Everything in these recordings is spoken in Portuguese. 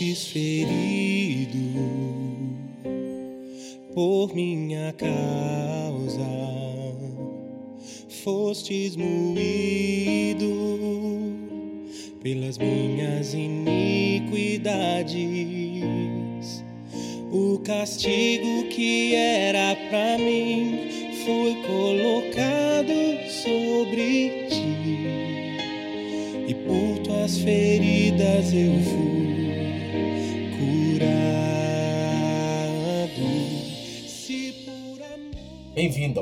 fostes ferido por minha causa, fostes moído pelas minhas iniquidades.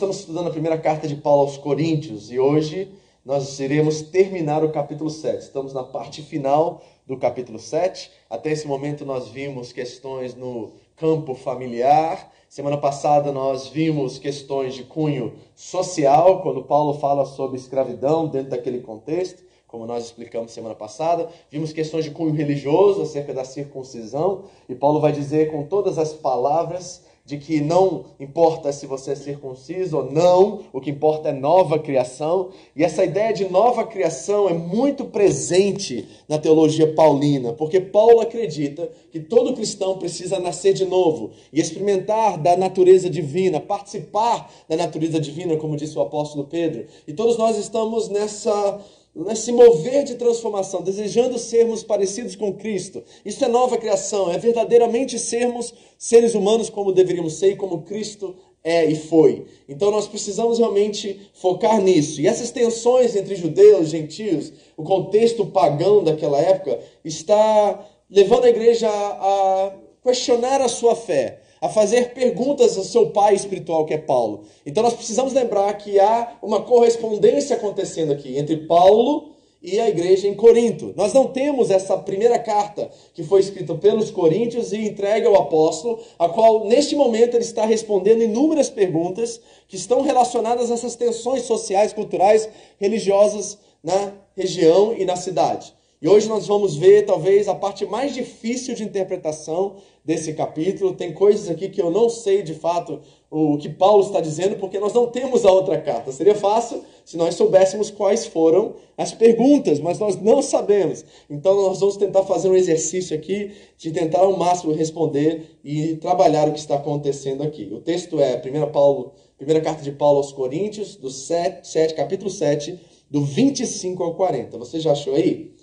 estamos estudando a primeira carta de Paulo aos Coríntios e hoje nós iremos terminar o capítulo 7. Estamos na parte final do capítulo 7. Até esse momento nós vimos questões no campo familiar. Semana passada nós vimos questões de cunho social, quando Paulo fala sobre escravidão dentro daquele contexto, como nós explicamos semana passada. Vimos questões de cunho religioso acerca da circuncisão, e Paulo vai dizer com todas as palavras de que não importa se você é circunciso ou não, o que importa é nova criação. E essa ideia de nova criação é muito presente na teologia paulina, porque Paulo acredita que todo cristão precisa nascer de novo e experimentar da natureza divina, participar da natureza divina, como disse o apóstolo Pedro. E todos nós estamos nessa nesse mover de transformação, desejando sermos parecidos com Cristo. Isso é nova criação, é verdadeiramente sermos seres humanos como deveríamos ser e como Cristo é e foi. Então nós precisamos realmente focar nisso. E essas tensões entre judeus e gentios, o contexto pagão daquela época, está levando a igreja a questionar a sua fé a fazer perguntas ao seu pai espiritual, que é Paulo. Então nós precisamos lembrar que há uma correspondência acontecendo aqui entre Paulo e a igreja em Corinto. Nós não temos essa primeira carta que foi escrita pelos coríntios e entregue ao apóstolo, a qual neste momento ele está respondendo inúmeras perguntas que estão relacionadas a essas tensões sociais, culturais, religiosas na região e na cidade. E hoje nós vamos ver talvez a parte mais difícil de interpretação desse capítulo. Tem coisas aqui que eu não sei de fato o que Paulo está dizendo, porque nós não temos a outra carta. Seria fácil se nós soubéssemos quais foram as perguntas, mas nós não sabemos. Então nós vamos tentar fazer um exercício aqui de tentar ao máximo responder e trabalhar o que está acontecendo aqui. O texto é 1 Paulo, primeira carta de Paulo aos Coríntios, do 7, 7 capítulo 7, do 25 ao 40. Você já achou aí?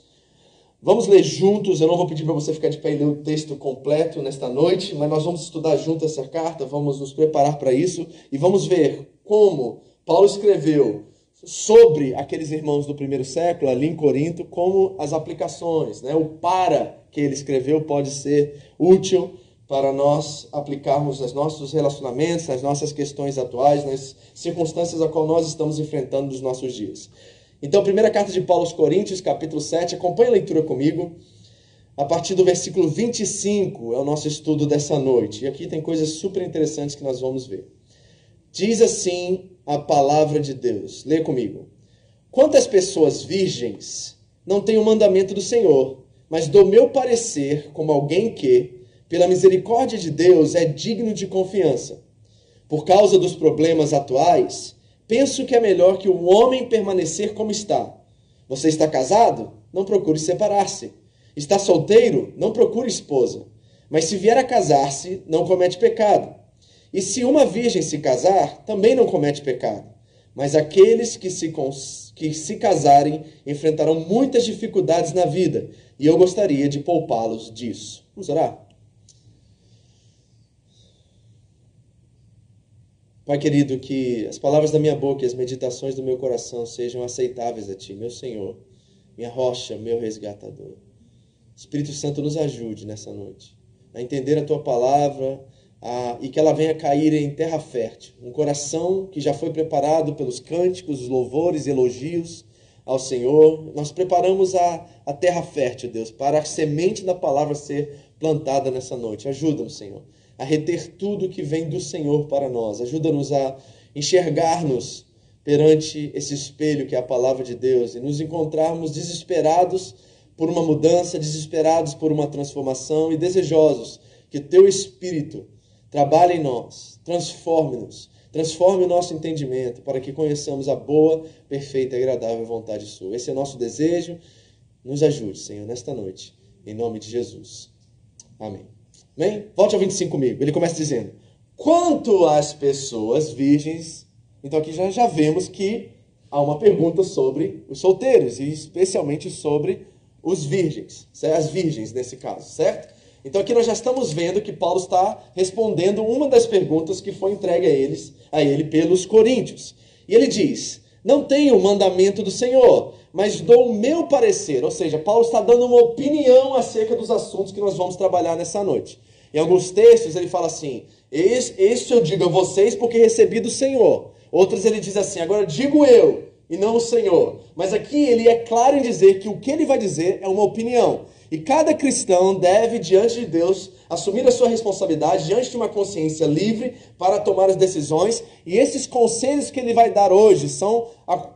Vamos ler juntos, eu não vou pedir para você ficar de pé e ler o texto completo nesta noite, mas nós vamos estudar junto essa carta, vamos nos preparar para isso e vamos ver como Paulo escreveu sobre aqueles irmãos do primeiro século, ali em Corinto, como as aplicações, né? o para que ele escreveu pode ser útil para nós aplicarmos nos nossos relacionamentos, nas nossas questões atuais, nas circunstâncias a qual nós estamos enfrentando nos nossos dias. Então, primeira carta de Paulo aos Coríntios, capítulo 7, acompanhe a leitura comigo. A partir do versículo 25 é o nosso estudo dessa noite. E aqui tem coisas super interessantes que nós vamos ver. Diz assim a palavra de Deus. Lê comigo. Quantas pessoas virgens não têm o mandamento do Senhor, mas do meu parecer, como alguém que, pela misericórdia de Deus, é digno de confiança. Por causa dos problemas atuais, Penso que é melhor que o homem permanecer como está. Você está casado? Não procure separar-se. Está solteiro? Não procure esposa. Mas se vier a casar-se, não comete pecado. E se uma virgem se casar, também não comete pecado. Mas aqueles que se, que se casarem enfrentarão muitas dificuldades na vida, e eu gostaria de poupá-los disso. Vamos orar? Pai querido, que as palavras da minha boca e as meditações do meu coração sejam aceitáveis a Ti, meu Senhor, minha rocha, meu resgatador. Espírito Santo, nos ajude nessa noite a entender a Tua palavra a, e que ela venha cair em terra fértil. Um coração que já foi preparado pelos cânticos, os louvores elogios ao Senhor. Nós preparamos a, a terra fértil, Deus, para a semente da palavra ser plantada nessa noite. Ajuda-nos, Senhor a reter tudo que vem do Senhor para nós. Ajuda-nos a enxergar-nos perante esse espelho que é a palavra de Deus e nos encontrarmos desesperados por uma mudança, desesperados por uma transformação e desejosos que teu Espírito trabalhe em nós, transforme-nos, transforme o nosso entendimento para que conheçamos a boa, perfeita e agradável vontade sua. Esse é o nosso desejo. Nos ajude, Senhor, nesta noite, em nome de Jesus. Amém. Amém? Volte ao 25 comigo. Ele começa dizendo: Quanto às pessoas virgens, então aqui já, já vemos que há uma pergunta sobre os solteiros, e especialmente sobre os virgens, as virgens nesse caso, certo? Então aqui nós já estamos vendo que Paulo está respondendo uma das perguntas que foi entregue a eles, a ele pelos coríntios. E ele diz: "Não tenho o mandamento do Senhor, mas dou o meu parecer", ou seja, Paulo está dando uma opinião acerca dos assuntos que nós vamos trabalhar nessa noite. Em alguns textos ele fala assim: Este eu digo a vocês porque recebi do Senhor. Outros ele diz assim: Agora digo eu e não o Senhor. Mas aqui ele é claro em dizer que o que ele vai dizer é uma opinião. E cada cristão deve, diante de Deus, assumir a sua responsabilidade diante de uma consciência livre para tomar as decisões. E esses conselhos que ele vai dar hoje são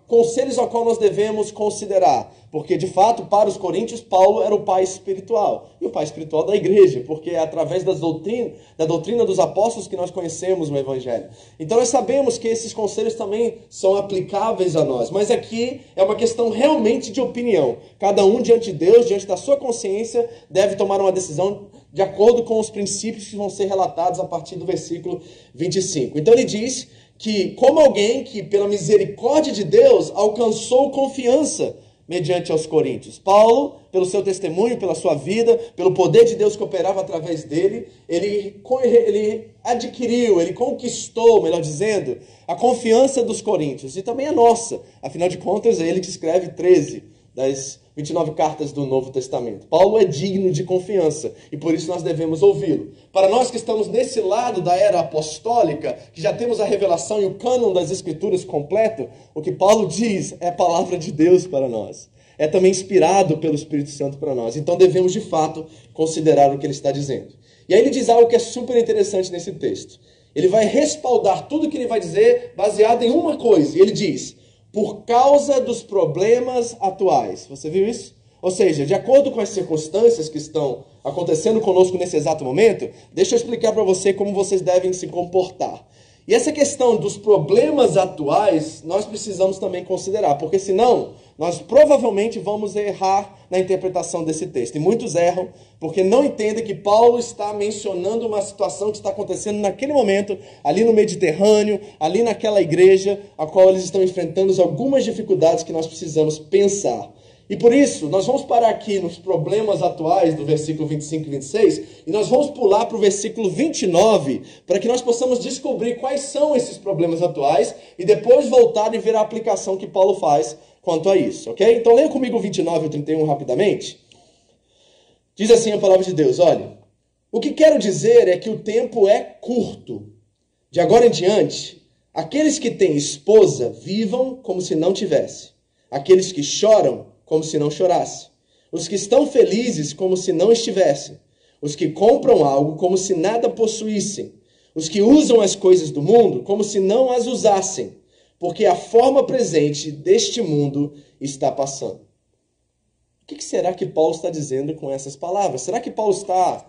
conselhos ao qual nós devemos considerar. Porque, de fato, para os coríntios, Paulo era o pai espiritual. E o pai espiritual da igreja, porque é através das doutrina, da doutrina dos apóstolos que nós conhecemos o Evangelho. Então, nós sabemos que esses conselhos também são aplicáveis a nós. Mas aqui é uma questão realmente de opinião. Cada um, diante de Deus, diante da sua consciência, deve tomar uma decisão de acordo com os princípios que vão ser relatados a partir do versículo 25. Então, ele diz que, como alguém que, pela misericórdia de Deus, alcançou confiança mediante aos coríntios. Paulo, pelo seu testemunho, pela sua vida, pelo poder de Deus que operava através dele, ele, ele adquiriu, ele conquistou, melhor dizendo, a confiança dos coríntios e também a nossa. Afinal de contas, é ele que escreve 13 das 29 cartas do Novo Testamento. Paulo é digno de confiança e por isso nós devemos ouvi-lo. Para nós que estamos nesse lado da era apostólica, que já temos a revelação e o cânon das Escrituras completo, o que Paulo diz é palavra de Deus para nós. É também inspirado pelo Espírito Santo para nós. Então devemos de fato considerar o que ele está dizendo. E aí ele diz algo que é super interessante nesse texto. Ele vai respaldar tudo que ele vai dizer baseado em uma coisa. E ele diz: por causa dos problemas atuais. Você viu isso? Ou seja, de acordo com as circunstâncias que estão acontecendo conosco nesse exato momento, deixa eu explicar para você como vocês devem se comportar. E essa questão dos problemas atuais, nós precisamos também considerar, porque senão nós provavelmente vamos errar na interpretação desse texto. E muitos erram porque não entendem que Paulo está mencionando uma situação que está acontecendo naquele momento, ali no Mediterrâneo, ali naquela igreja, a qual eles estão enfrentando algumas dificuldades que nós precisamos pensar. E por isso, nós vamos parar aqui nos problemas atuais do versículo 25 e 26 e nós vamos pular para o versículo 29 para que nós possamos descobrir quais são esses problemas atuais e depois voltar e ver a aplicação que Paulo faz quanto a isso, ok? Então leia comigo o 29 e o 31 rapidamente. Diz assim a palavra de Deus: olha, o que quero dizer é que o tempo é curto. De agora em diante, aqueles que têm esposa vivam como se não tivesse. Aqueles que choram, como se não chorasse. Os que estão felizes, como se não estivessem. Os que compram algo, como se nada possuíssem. Os que usam as coisas do mundo, como se não as usassem. Porque a forma presente deste mundo está passando. O que será que Paulo está dizendo com essas palavras? Será que Paulo está,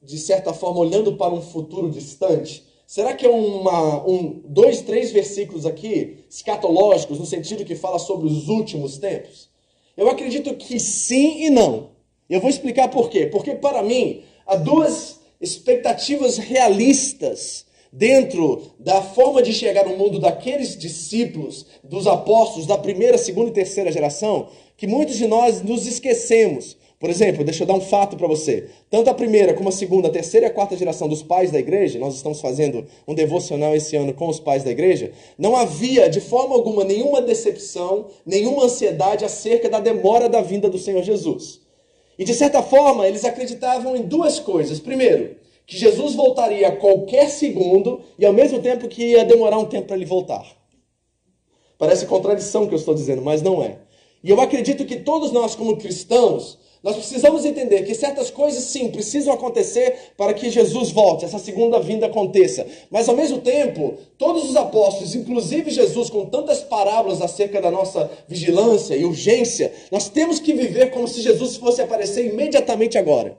de certa forma, olhando para um futuro distante? Será que é uma, um, dois, três versículos aqui, escatológicos, no sentido que fala sobre os últimos tempos? Eu acredito que sim e não. Eu vou explicar por quê. Porque, para mim, há duas expectativas realistas dentro da forma de chegar no mundo daqueles discípulos, dos apóstolos da primeira, segunda e terceira geração, que muitos de nós nos esquecemos Por exemplo, deixa eu dar um fato para você. Tanto a primeira como a segunda, a terceira e a quarta geração dos pais da igreja, nós estamos fazendo um devocional esse ano com os pais da igreja, não havia de forma alguma nenhuma decepção, nenhuma ansiedade acerca da demora da vinda do Senhor Jesus. E de certa forma, eles acreditavam em duas coisas. Primeiro, que Jesus voltaria a qualquer segundo e ao mesmo tempo que ia demorar um tempo para ele voltar. Parece contradição que eu estou dizendo, mas não é. E eu acredito que todos nós, como cristãos, nós precisamos entender que certas coisas, sim, precisam acontecer para que Jesus volte, essa segunda vinda aconteça. Mas, ao mesmo tempo, todos os apóstolos, inclusive Jesus, com tantas parábolas acerca da nossa vigilância e urgência, nós temos que viver como se Jesus fosse aparecer imediatamente agora.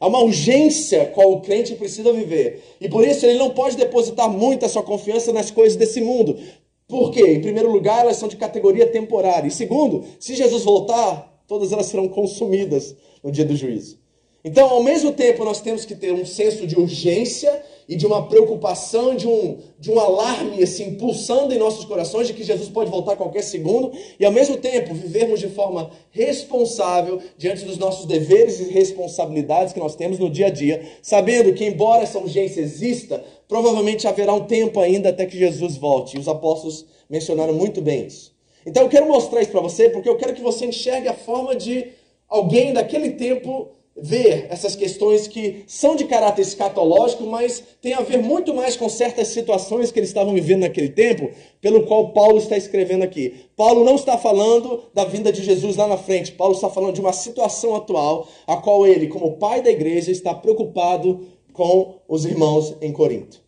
Há uma urgência qual o crente precisa viver. E por isso ele não pode depositar muita sua confiança nas coisas desse mundo. Por quê? Em primeiro lugar, elas são de categoria temporária. E segundo, se Jesus voltar, todas elas serão consumidas no dia do juízo. Então, ao mesmo tempo, nós temos que ter um senso de urgência e de uma preocupação, de um, de um alarme assim, pulsando em nossos corações de que Jesus pode voltar a qualquer segundo, e ao mesmo tempo vivermos de forma responsável diante dos nossos deveres e responsabilidades que nós temos no dia a dia, sabendo que, embora essa urgência exista, provavelmente haverá um tempo ainda até que Jesus volte. E os apóstolos mencionaram muito bem isso. Então eu quero mostrar isso para você porque eu quero que você enxergue a forma de alguém daquele tempo ver essas questões que são de caráter escatológico, mas tem a ver muito mais com certas situações que eles estavam vivendo naquele tempo, pelo qual Paulo está escrevendo aqui. Paulo não está falando da vinda de Jesus lá na frente, Paulo está falando de uma situação atual, a qual ele, como pai da igreja, está preocupado com os irmãos em Corinto.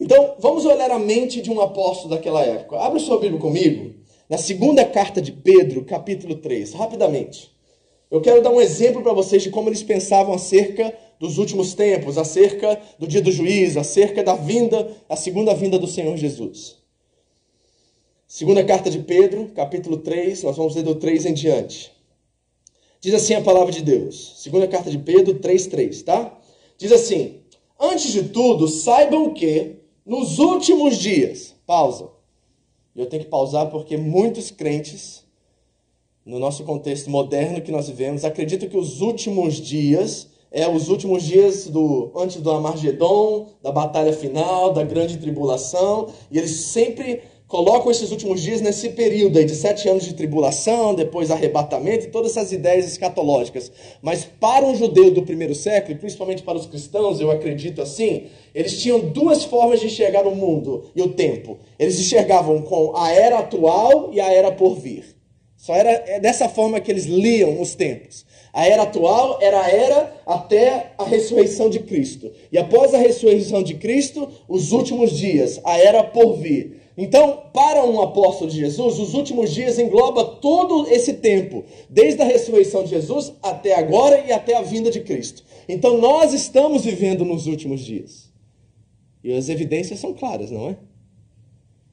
Então, vamos olhar a mente de um apóstolo daquela época. Abra sua Bíblia comigo na segunda carta de Pedro, capítulo 3, rapidamente. Eu quero dar um exemplo para vocês de como eles pensavam acerca dos últimos tempos, acerca do dia do juízo, acerca da vinda, a segunda vinda do Senhor Jesus. Segunda carta de Pedro, capítulo 3, nós vamos ler do 3 em diante. Diz assim a palavra de Deus. Segunda carta de Pedro 3:3, tá? Diz assim: Antes de tudo, saibam que nos últimos dias, pausa. Eu tenho que pausar porque muitos crentes, no nosso contexto moderno que nós vivemos, acreditam que os últimos dias é os últimos dias do antes do Amargedon, da batalha final, da grande tribulação, e eles sempre colocam esses últimos dias nesse período aí de sete anos de tribulação, depois arrebatamento e todas essas ideias escatológicas. Mas para um judeu do primeiro século, e principalmente para os cristãos, eu acredito assim, eles tinham duas formas de enxergar o mundo e o tempo. Eles enxergavam com a era atual e a era por vir. Só era é dessa forma que eles liam os tempos. A era atual era a era até a ressurreição de Cristo. E após a ressurreição de Cristo, os últimos dias, a era por vir. Então, para um apóstolo de Jesus, os últimos dias engloba todo esse tempo, desde a ressurreição de Jesus até agora e até a vinda de Cristo. Então, nós estamos vivendo nos últimos dias. E as evidências são claras, não é?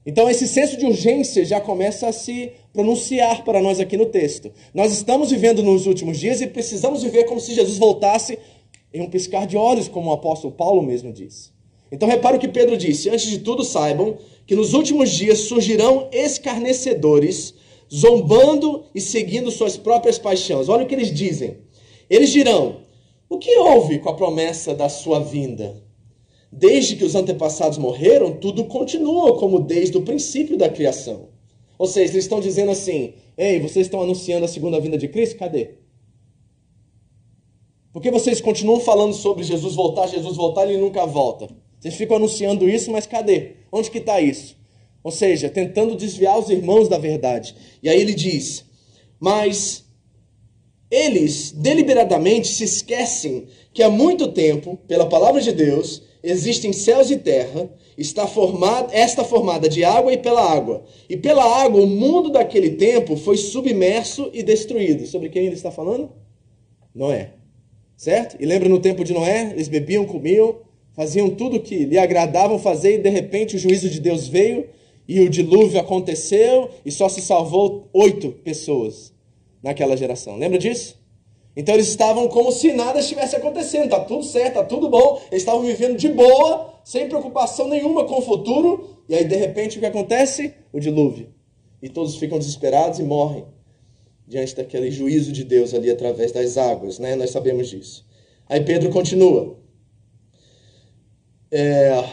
Então, esse senso de urgência já começa a se pronunciar para nós aqui no texto. Nós estamos vivendo nos últimos dias e precisamos viver como se Jesus voltasse em um piscar de olhos, como o apóstolo Paulo mesmo disse. Então, repare o que Pedro disse: Antes de tudo, saibam que nos últimos dias surgirão escarnecedores, zombando e seguindo suas próprias paixões. Olha o que eles dizem. Eles dirão: O que houve com a promessa da sua vinda? Desde que os antepassados morreram, tudo continua como desde o princípio da criação. Ou seja, eles estão dizendo assim: Ei, vocês estão anunciando a segunda vinda de Cristo? Cadê? Por que vocês continuam falando sobre Jesus voltar, Jesus voltar ele nunca volta? Vocês ficam anunciando isso, mas cadê? Onde que está isso? Ou seja, tentando desviar os irmãos da verdade. E aí ele diz: Mas eles deliberadamente se esquecem que há muito tempo, pela palavra de Deus, existem céus e terra, está formada, esta formada de água e pela água. E pela água, o mundo daquele tempo foi submerso e destruído. Sobre quem ele está falando? Noé. Certo? E lembra no tempo de Noé? Eles bebiam, comiam, faziam tudo que lhe agradavam fazer e de repente o juízo de Deus veio e o dilúvio aconteceu e só se salvou oito pessoas naquela geração. Lembra disso? Então eles estavam como se nada estivesse acontecendo, tá tudo certo, tá tudo bom, eles estavam vivendo de boa, sem preocupação nenhuma com o futuro, e aí de repente o que acontece? O dilúvio. E todos ficam desesperados e morrem. diante daquele juízo de Deus ali através das águas, né? Nós sabemos disso. Aí Pedro continua. É,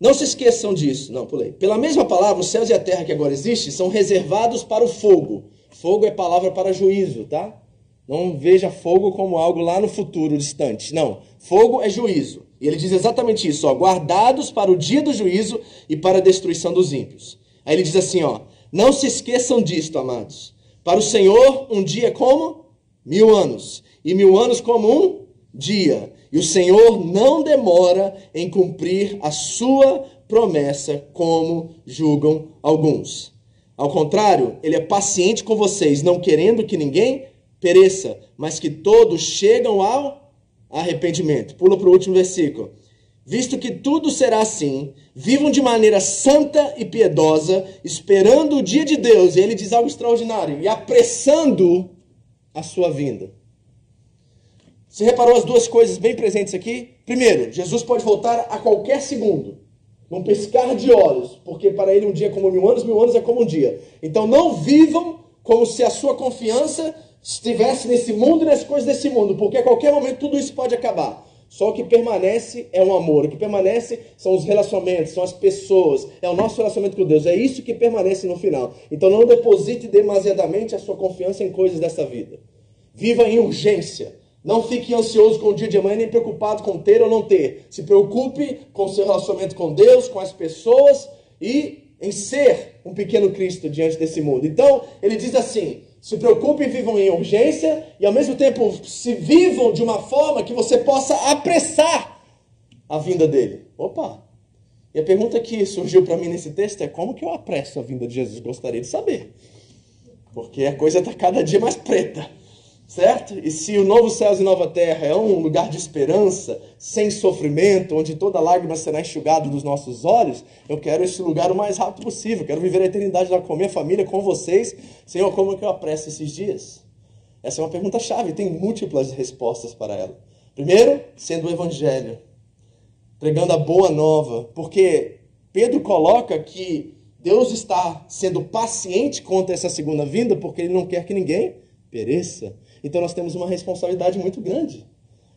não se esqueçam disso. Não, pulei. Pela mesma palavra, os céus e a terra que agora existem são reservados para o fogo. Fogo é palavra para juízo, tá? Não veja fogo como algo lá no futuro distante. Não. Fogo é juízo. E ele diz exatamente isso, ó, guardados para o dia do juízo e para a destruição dos ímpios. Aí ele diz assim, ó, não se esqueçam disto, amados. Para o Senhor, um dia como mil anos, e mil anos como um dia. E o Senhor não demora em cumprir a sua promessa, como julgam alguns. Ao contrário, ele é paciente com vocês, não querendo que ninguém pereça, mas que todos chegam ao arrependimento. Pula para o último versículo. Visto que tudo será assim, vivam de maneira santa e piedosa, esperando o dia de Deus. E ele diz algo extraordinário: e apressando a sua vinda. Você reparou as duas coisas bem presentes aqui? Primeiro, Jesus pode voltar a qualquer segundo, num piscar de olhos, porque para ele um dia é como mil anos, mil anos é como um dia. Então não vivam como se a sua confiança estivesse nesse mundo e nas coisas desse mundo, porque a qualquer momento tudo isso pode acabar. Só o que permanece é o amor, o que permanece são os relacionamentos, são as pessoas, é o nosso relacionamento com Deus, é isso que permanece no final. Então não deposite demasiadamente a sua confiança em coisas dessa vida. Viva em urgência. Não fique ansioso com o dia de amanhã, nem preocupado com ter ou não ter. Se preocupe com o seu relacionamento com Deus, com as pessoas e em ser um pequeno Cristo diante desse mundo. Então, ele diz assim: se preocupem vivam em urgência e ao mesmo tempo se vivam de uma forma que você possa apressar a vinda dele. Opa! E a pergunta que surgiu para mim nesse texto é como que eu apresso a vinda de Jesus? Gostaria de saber. Porque a coisa está cada dia mais preta. Certo? E se o novo céu e nova terra é um lugar de esperança, sem sofrimento, onde toda lágrima será enxugada dos nossos olhos, eu quero esse lugar o mais rápido possível. Quero viver a eternidade lá com minha família, com vocês. Senhor, como que eu apresso esses dias? Essa é uma pergunta chave, tem múltiplas respostas para ela. Primeiro, sendo o evangelho, pregando a boa nova, porque Pedro coloca que Deus está sendo paciente contra essa segunda vinda, porque ele não quer que ninguém pereça. Então nós temos uma responsabilidade muito grande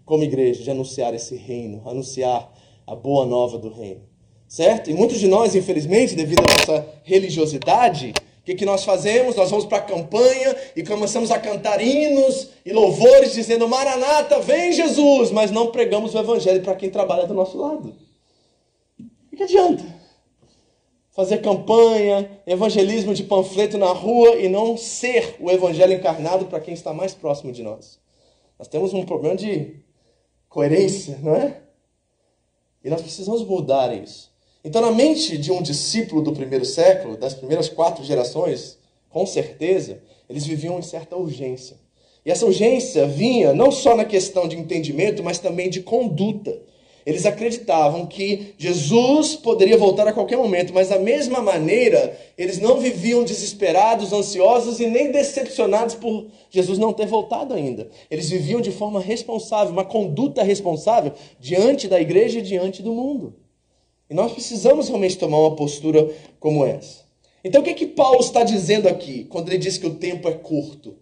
como igreja de anunciar esse reino, anunciar a boa nova do reino. Certo? E muitos de nós, infelizmente, devido à nossa religiosidade, o que, que nós fazemos? Nós vamos para a campanha e começamos a cantar hinos e louvores dizendo: Maranata, vem Jesus! Mas não pregamos o evangelho para quem trabalha do nosso lado. O que adianta? Fazer campanha, evangelismo de panfleto na rua e não ser o evangelho encarnado para quem está mais próximo de nós. Nós temos um problema de coerência, não é? E nós precisamos mudar isso. Então, na mente de um discípulo do primeiro século, das primeiras quatro gerações, com certeza, eles viviam em certa urgência. E essa urgência vinha não só na questão de entendimento, mas também de conduta. Eles acreditavam que Jesus poderia voltar a qualquer momento, mas da mesma maneira, eles não viviam desesperados, ansiosos e nem decepcionados por Jesus não ter voltado ainda. Eles viviam de forma responsável, uma conduta responsável diante da igreja e diante do mundo. E nós precisamos realmente tomar uma postura como essa. Então, o que, que Paulo está dizendo aqui quando ele diz que o tempo é curto?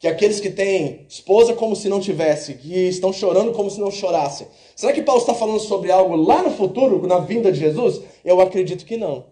Que aqueles que têm esposa como se não tivesse, que estão chorando como se não chorassem. Será que Paulo está falando sobre algo lá no futuro, na vinda de Jesus? Eu acredito que não.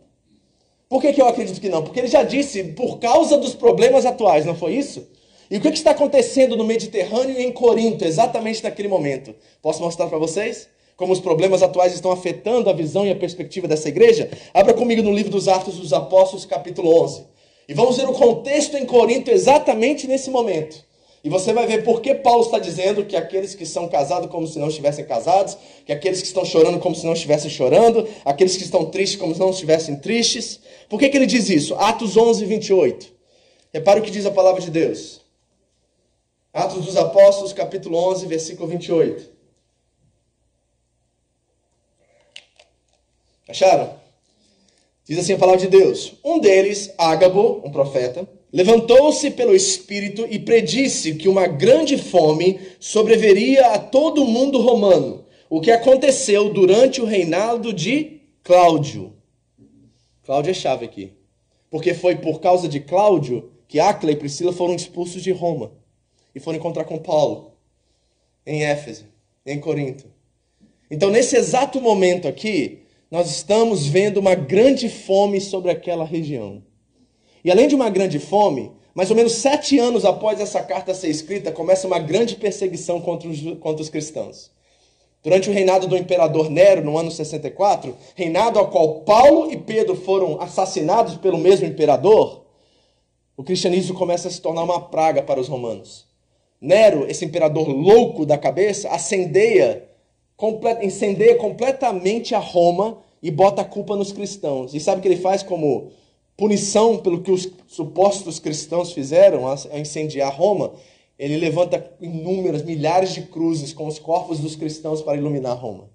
Por que, que eu acredito que não? Porque ele já disse, por causa dos problemas atuais, não foi isso? E o que, que está acontecendo no Mediterrâneo e em Corinto, exatamente naquele momento? Posso mostrar para vocês? Como os problemas atuais estão afetando a visão e a perspectiva dessa igreja? Abra comigo no livro dos Atos dos Apóstolos, capítulo 11. E vamos ver o contexto em Corinto exatamente nesse momento. E você vai ver por que Paulo está dizendo que aqueles que são casados como se não estivessem casados, que aqueles que estão chorando como se não estivessem chorando, aqueles que estão tristes como se não estivessem tristes. Por que, que ele diz isso? Atos 11, 28. Repare o que diz a palavra de Deus. Atos dos Apóstolos, capítulo 11, versículo 28. Acharam? Diz assim a palavra de Deus: Um deles, Ágabo, um profeta, levantou-se pelo Espírito e predisse que uma grande fome sobreveria a todo o mundo romano, o que aconteceu durante o reinado de Cláudio. Cláudio é chave aqui. Porque foi por causa de Cláudio que Áquila e Priscila foram expulsos de Roma e foram encontrar com Paulo em Éfeso, em Corinto. Então, nesse exato momento aqui, nós estamos vendo uma grande fome sobre aquela região. E além de uma grande fome, mais ou menos sete anos após essa carta ser escrita, começa uma grande perseguição contra os, contra os cristãos. Durante o reinado do imperador Nero, no ano 64, reinado ao qual Paulo e Pedro foram assassinados pelo mesmo imperador, o cristianismo começa a se tornar uma praga para os romanos. Nero, esse imperador louco da cabeça, acendeia, complet, incendeia completamente a Roma e bota a culpa nos cristãos. E sabe o que ele faz como punição pelo que os supostos cristãos fizeram a incendiar Roma? Ele levanta inúmeras, milhares de cruzes com os corpos dos cristãos para iluminar Roma.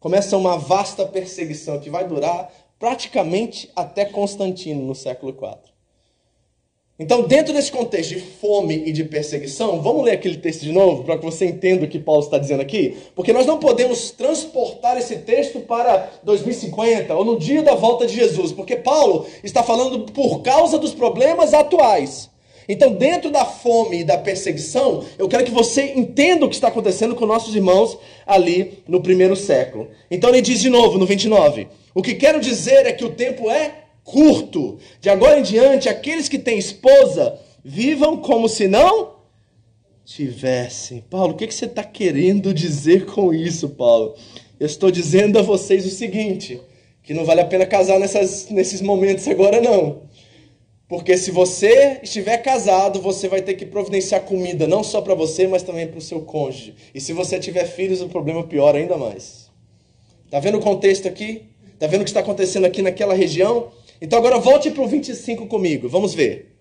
Começa uma vasta perseguição que vai durar praticamente até Constantino no século IV. Então, dentro desse contexto de fome e de perseguição, vamos ler aquele texto de novo para que você entenda o que Paulo está dizendo aqui? Porque nós não podemos transportar esse texto para 2050 ou no dia da volta de Jesus, porque Paulo está falando por causa dos problemas atuais. Então, dentro da fome e da perseguição, eu quero que você entenda o que está acontecendo com nossos irmãos ali no primeiro século. Então, ele diz de novo no 29: O que quero dizer é que o tempo é curto. De agora em diante, aqueles que têm esposa, vivam como se não tivessem. Paulo, o que você está querendo dizer com isso, Paulo? Eu estou dizendo a vocês o seguinte: que não vale a pena casar nessas, nesses momentos agora, não. Porque se você estiver casado, você vai ter que providenciar comida não só para você, mas também para o seu cônjuge. E se você tiver filhos, o problema piora ainda mais. Tá vendo o contexto aqui? Tá vendo o que está acontecendo aqui naquela região? Então agora volte para o 25 comigo, vamos ver.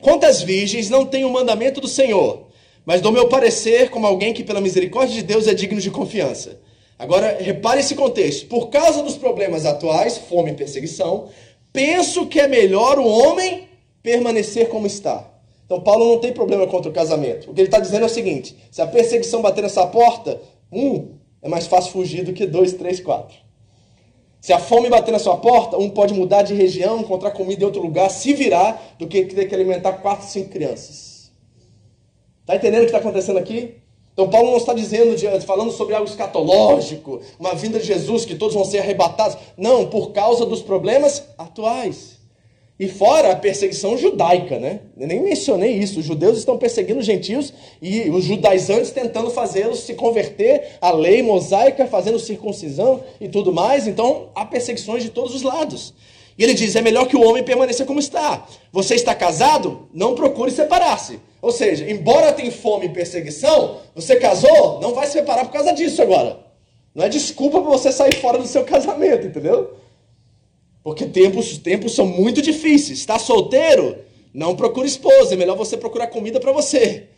Quantas virgens não têm o mandamento do Senhor, mas do meu parecer, como alguém que pela misericórdia de Deus é digno de confiança. Agora repare esse contexto. Por causa dos problemas atuais, fome e perseguição, penso que é melhor o homem permanecer como está. Então Paulo não tem problema contra o casamento. O que ele está dizendo é o seguinte: se a perseguição bater nessa porta, um, é mais fácil fugir do que dois, três, quatro. Se a fome bater na sua porta, um pode mudar de região, encontrar comida em outro lugar, se virar, do que ter que alimentar quatro, cinco crianças. Está entendendo o que está acontecendo aqui? Então Paulo não está dizendo, falando sobre algo escatológico, uma vinda de Jesus, que todos vão ser arrebatados. Não, por causa dos problemas atuais. E fora a perseguição judaica, né? Eu nem mencionei isso. Os judeus estão perseguindo os gentios e os judaizantes tentando fazê-los se converter à lei mosaica, fazendo circuncisão e tudo mais. Então, há perseguições de todos os lados. E ele diz: é melhor que o homem permaneça como está. Você está casado? Não procure separar-se. Ou seja, embora tenha fome e perseguição, você casou, não vai se separar por causa disso agora. Não é desculpa para você sair fora do seu casamento, entendeu? Porque tempos, tempos são muito difíceis. Está solteiro? Não procure esposa. É melhor você procurar comida para você.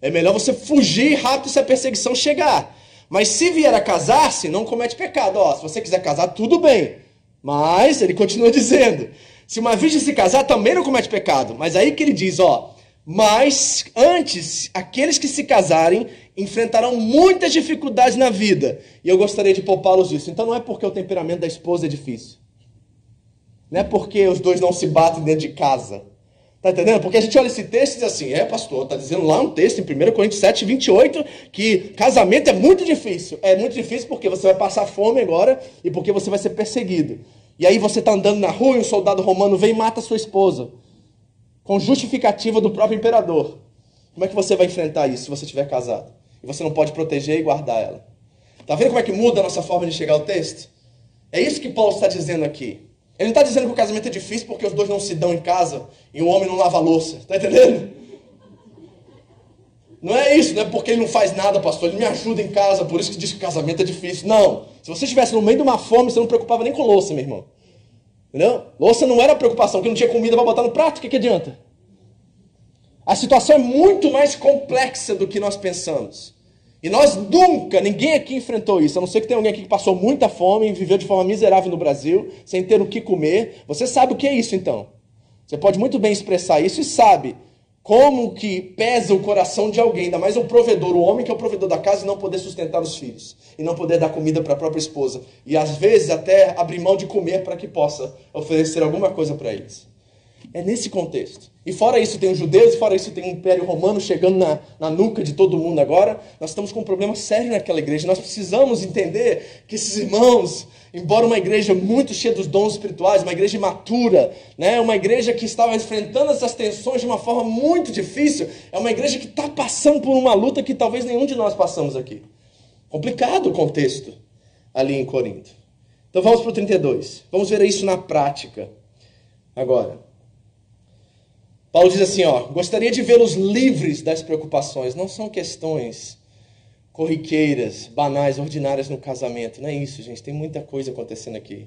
É melhor você fugir rápido se a perseguição chegar. Mas se vier a casar-se, não comete pecado. Ó, se você quiser casar, tudo bem. Mas, ele continua dizendo, se uma virgem se casar, também não comete pecado. Mas aí que ele diz, ó, mas antes, aqueles que se casarem enfrentarão muitas dificuldades na vida. E eu gostaria de poupá-los disso. Então não é porque o temperamento da esposa é difícil. Não é porque os dois não se batem dentro de casa. Tá entendendo? Porque a gente olha esse texto e diz assim, é pastor, tá dizendo lá um texto em 1 Coríntios 7, 28, que casamento é muito difícil. É muito difícil porque você vai passar fome agora e porque você vai ser perseguido. E aí você está andando na rua e um soldado romano vem e mata sua esposa. Com justificativa do próprio imperador. Como é que você vai enfrentar isso se você estiver casado? E você não pode proteger e guardar ela. Tá vendo como é que muda a nossa forma de chegar ao texto? É isso que Paulo está dizendo aqui. Ele está dizendo que o casamento é difícil porque os dois não se dão em casa e o homem não lava a louça. Está entendendo? Não é isso, não é porque ele não faz nada, pastor. Ele me ajuda em casa, por isso que diz que casamento é difícil. Não. Se você estivesse no meio de uma fome, você não preocupava nem com louça, meu irmão. Entendeu? Louça não era preocupação, porque não tinha comida para botar no prato, o que, que adianta? A situação é muito mais complexa do que nós pensamos. E nós nunca, ninguém aqui enfrentou isso, a não ser que tenha alguém aqui que passou muita fome e viveu de forma miserável no Brasil, sem ter o que comer. Você sabe o que é isso então? Você pode muito bem expressar isso e sabe como que pesa o coração de alguém, ainda mais o provedor, o homem que é o provedor da casa e não poder sustentar os filhos, e não poder dar comida para a própria esposa, e às vezes até abrir mão de comer para que possa oferecer alguma coisa para eles. É nesse contexto. E fora isso tem os judeus, fora isso tem o Império Romano chegando na, na nuca de todo mundo agora. Nós estamos com um problema sério naquela igreja. Nós precisamos entender que esses irmãos, embora uma igreja muito cheia dos dons espirituais, uma igreja matura, né, uma igreja que estava enfrentando essas tensões de uma forma muito difícil, é uma igreja que está passando por uma luta que talvez nenhum de nós passamos aqui. Complicado o contexto ali em Corinto. Então vamos para o 32. Vamos ver isso na prática agora. Paulo diz assim, ó, gostaria de vê-los livres das preocupações. Não são questões corriqueiras, banais, ordinárias no casamento. Não é isso, gente. Tem muita coisa acontecendo aqui.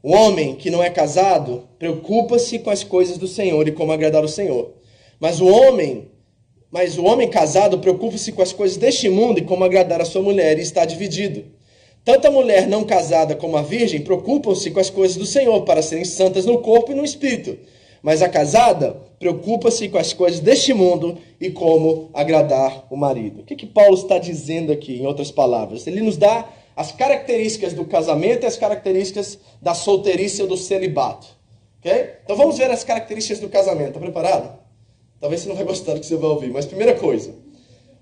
O homem que não é casado preocupa-se com as coisas do Senhor e como agradar o Senhor. Mas o homem, mas o homem casado preocupa-se com as coisas deste mundo e como agradar a sua mulher e está dividido. Tanto a mulher não casada como a virgem preocupam-se com as coisas do Senhor para serem santas no corpo e no espírito. Mas a casada preocupa-se com as coisas deste mundo e como agradar o marido. O que, que Paulo está dizendo aqui, em outras palavras? Ele nos dá as características do casamento e as características da solteirice ou do celibato. Okay? Então vamos ver as características do casamento. Está preparado? Talvez você não vai gostar do que você vai ouvir, mas primeira coisa.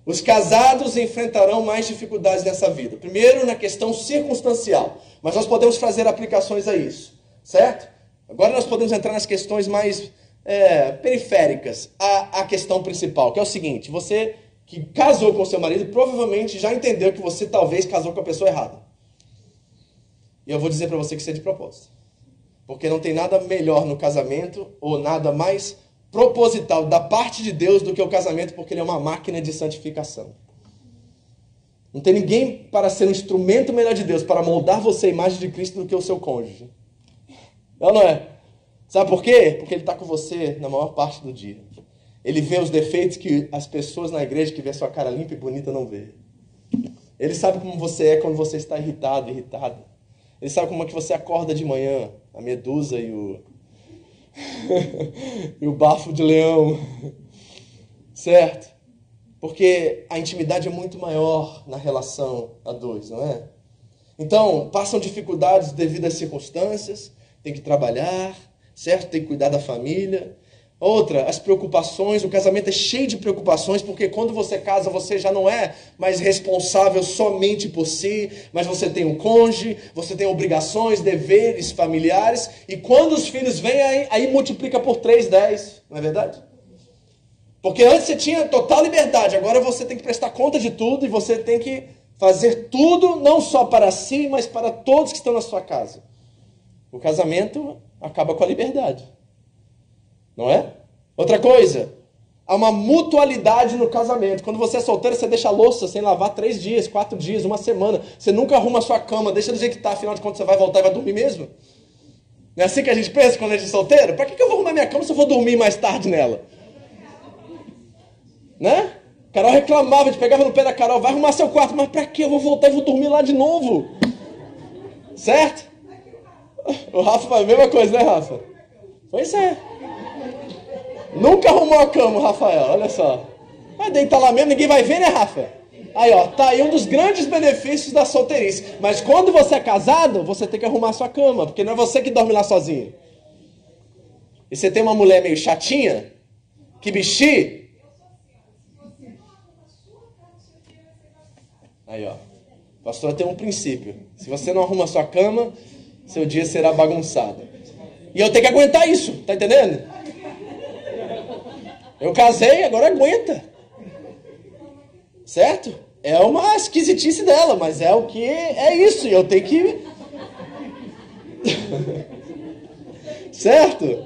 Os casados enfrentarão mais dificuldades nessa vida. Primeiro, na questão circunstancial. Mas nós podemos fazer aplicações a isso. Certo? Agora nós podemos entrar nas questões mais é, periféricas à, à questão principal, que é o seguinte: você que casou com seu marido provavelmente já entendeu que você talvez casou com a pessoa errada. E eu vou dizer para você que isso é de propósito. Porque não tem nada melhor no casamento ou nada mais proposital da parte de Deus do que o casamento, porque ele é uma máquina de santificação. Não tem ninguém para ser um instrumento melhor de Deus para moldar você à imagem de Cristo do que o seu cônjuge. É ou não é? Sabe por quê? Porque ele está com você na maior parte do dia. Ele vê os defeitos que as pessoas na igreja que vê sua cara limpa e bonita não vê. Ele sabe como você é quando você está irritado, irritada. Ele sabe como é que você acorda de manhã, a medusa e o e o bafo de leão. Certo? Porque a intimidade é muito maior na relação a dois, não é? Então, passam dificuldades devido às circunstâncias, tem que trabalhar, certo? Tem que cuidar da família. Outra, as preocupações. O casamento é cheio de preocupações, porque quando você casa, você já não é mais responsável somente por si, mas você tem um cônjuge, você tem obrigações, deveres familiares, e quando os filhos vêm, aí, aí multiplica por 3, 10, não é verdade? Porque antes você tinha total liberdade, agora você tem que prestar conta de tudo e você tem que fazer tudo, não só para si, mas para todos que estão na sua casa. O casamento acaba com a liberdade. Não é? Outra coisa, há uma mutualidade no casamento. Quando você é solteiro, você deixa a louça sem lavar três dias, quatro dias, uma semana. Você nunca arruma a sua cama, deixa do jeito que está, afinal de contas você vai voltar e vai dormir mesmo. Não é assim que a gente pensa quando a gente é solteiro? Para que, eu vou arrumar minha cama se eu vou dormir mais tarde nela? Né? Carol reclamava, de pegava no pé da Carol, vai arrumar seu quarto, mas para que eu vou voltar e vou dormir lá de novo? Certo? O Rafa faz a mesma coisa, né, Rafa? Pois é. Nunca arrumou a cama, Rafael, olha só. Vai deitar lá mesmo, ninguém vai ver, né, Rafa? Aí, ó, tá aí um dos grandes benefícios da solteirice. Mas quando você é casado, você tem que arrumar a sua cama, porque não é você que dorme lá sozinho. E você tem uma mulher meio chatinha, que bichinho. Aí, ó. A pastora tem um princípio. Se você não arruma a sua cama, seu dia será bagunçado. E eu tenho que aguentar isso, tá entendendo? Eu casei, agora aguenta. Certo? É uma esquisitice dela, mas é o que é isso, e eu tenho que. certo?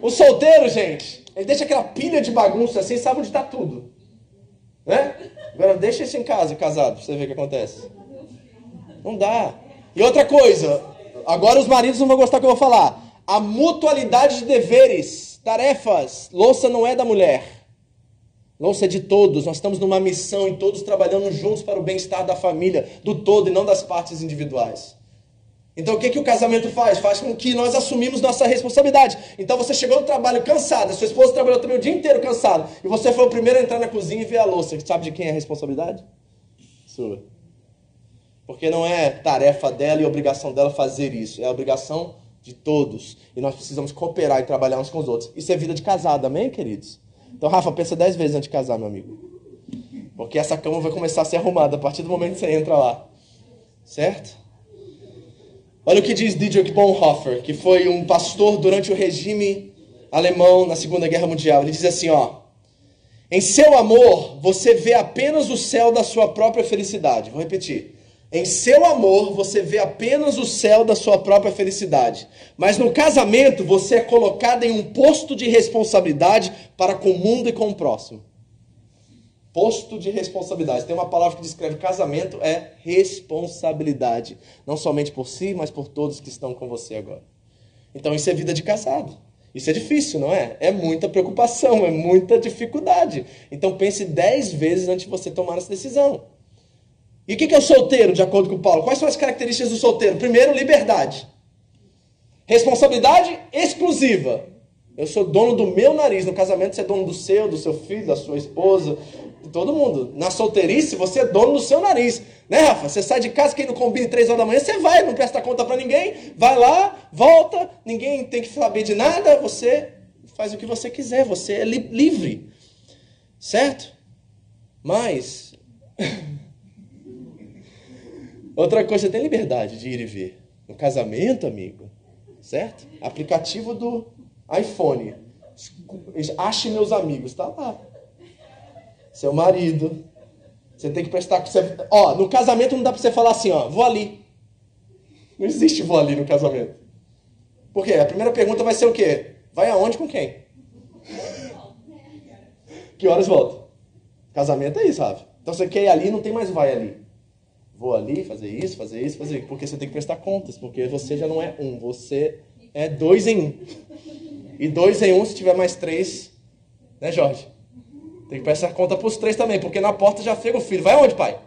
O solteiro, gente, ele deixa aquela pilha de bagunça assim, sabe onde está tudo. Né? Agora deixa isso em casa, casado, pra você ver o que acontece. Não dá. E outra coisa, agora os maridos não vão gostar que eu vou falar. A mutualidade de deveres, tarefas. Louça não é da mulher. Louça é de todos. Nós estamos numa missão e todos trabalhando juntos para o bem-estar da família, do todo e não das partes individuais. Então o que, que o casamento faz? Faz com que nós assumimos nossa responsabilidade. Então você chegou no trabalho cansado, sua esposa trabalhou também o dia inteiro cansado, e você foi o primeiro a entrar na cozinha e ver a louça. Sabe de quem é a responsabilidade? Sua. Porque não é tarefa dela e obrigação dela fazer isso, é obrigação de todos. E nós precisamos cooperar e trabalhar uns com os outros. Isso é vida de casado, amém, queridos? Então, Rafa, pensa dez vezes antes de casar, meu amigo. Porque essa cama vai começar a ser arrumada a partir do momento que você entra lá. Certo? Olha o que diz Dietrich Bonhoeffer, que foi um pastor durante o regime alemão na Segunda Guerra Mundial. Ele diz assim, ó: Em seu amor, você vê apenas o céu da sua própria felicidade. Vou repetir. Em seu amor, você vê apenas o céu da sua própria felicidade. Mas no casamento, você é colocado em um posto de responsabilidade para com o mundo e com o próximo. Posto de responsabilidade. Tem uma palavra que descreve casamento, é responsabilidade. Não somente por si, mas por todos que estão com você agora. Então isso é vida de casado. Isso é difícil, não é? É muita preocupação, é muita dificuldade. Então pense dez vezes antes de você tomar essa decisão. E o que é o solteiro, de acordo com Paulo? Quais são as características do solteiro? Primeiro, liberdade. Responsabilidade exclusiva. Eu sou dono do meu nariz. No casamento, você é dono do seu, do seu filho, da sua esposa, de todo mundo. Na solteirice, você é dono do seu nariz. Né, Rafa? Você sai de casa, quem não combina três horas da manhã, você vai, não presta conta para ninguém, vai lá, volta, ninguém tem que saber de nada, você faz o que você quiser, você é li livre. Certo? Mas. Outra coisa, tem liberdade de ir e vir. No casamento, amigo, certo? Aplicativo do iPhone. Ache meus amigos, tá lá. Seu marido. Você tem que prestar. Você, ó, no casamento não dá pra você falar assim, ó, vou ali. Não existe vou ali no casamento. Por quê? A primeira pergunta vai ser o quê? Vai aonde com quem? Que horas volta? Casamento é isso, Rafa. Então você quer ir ali, não tem mais vai ali. Vou ali fazer isso, fazer isso, fazer isso. Porque você tem que prestar contas, porque você já não é um, você é dois em um. E dois em um se tiver mais três, né, Jorge? Tem que prestar conta para os três também, porque na porta já chega o filho. Vai aonde, pai?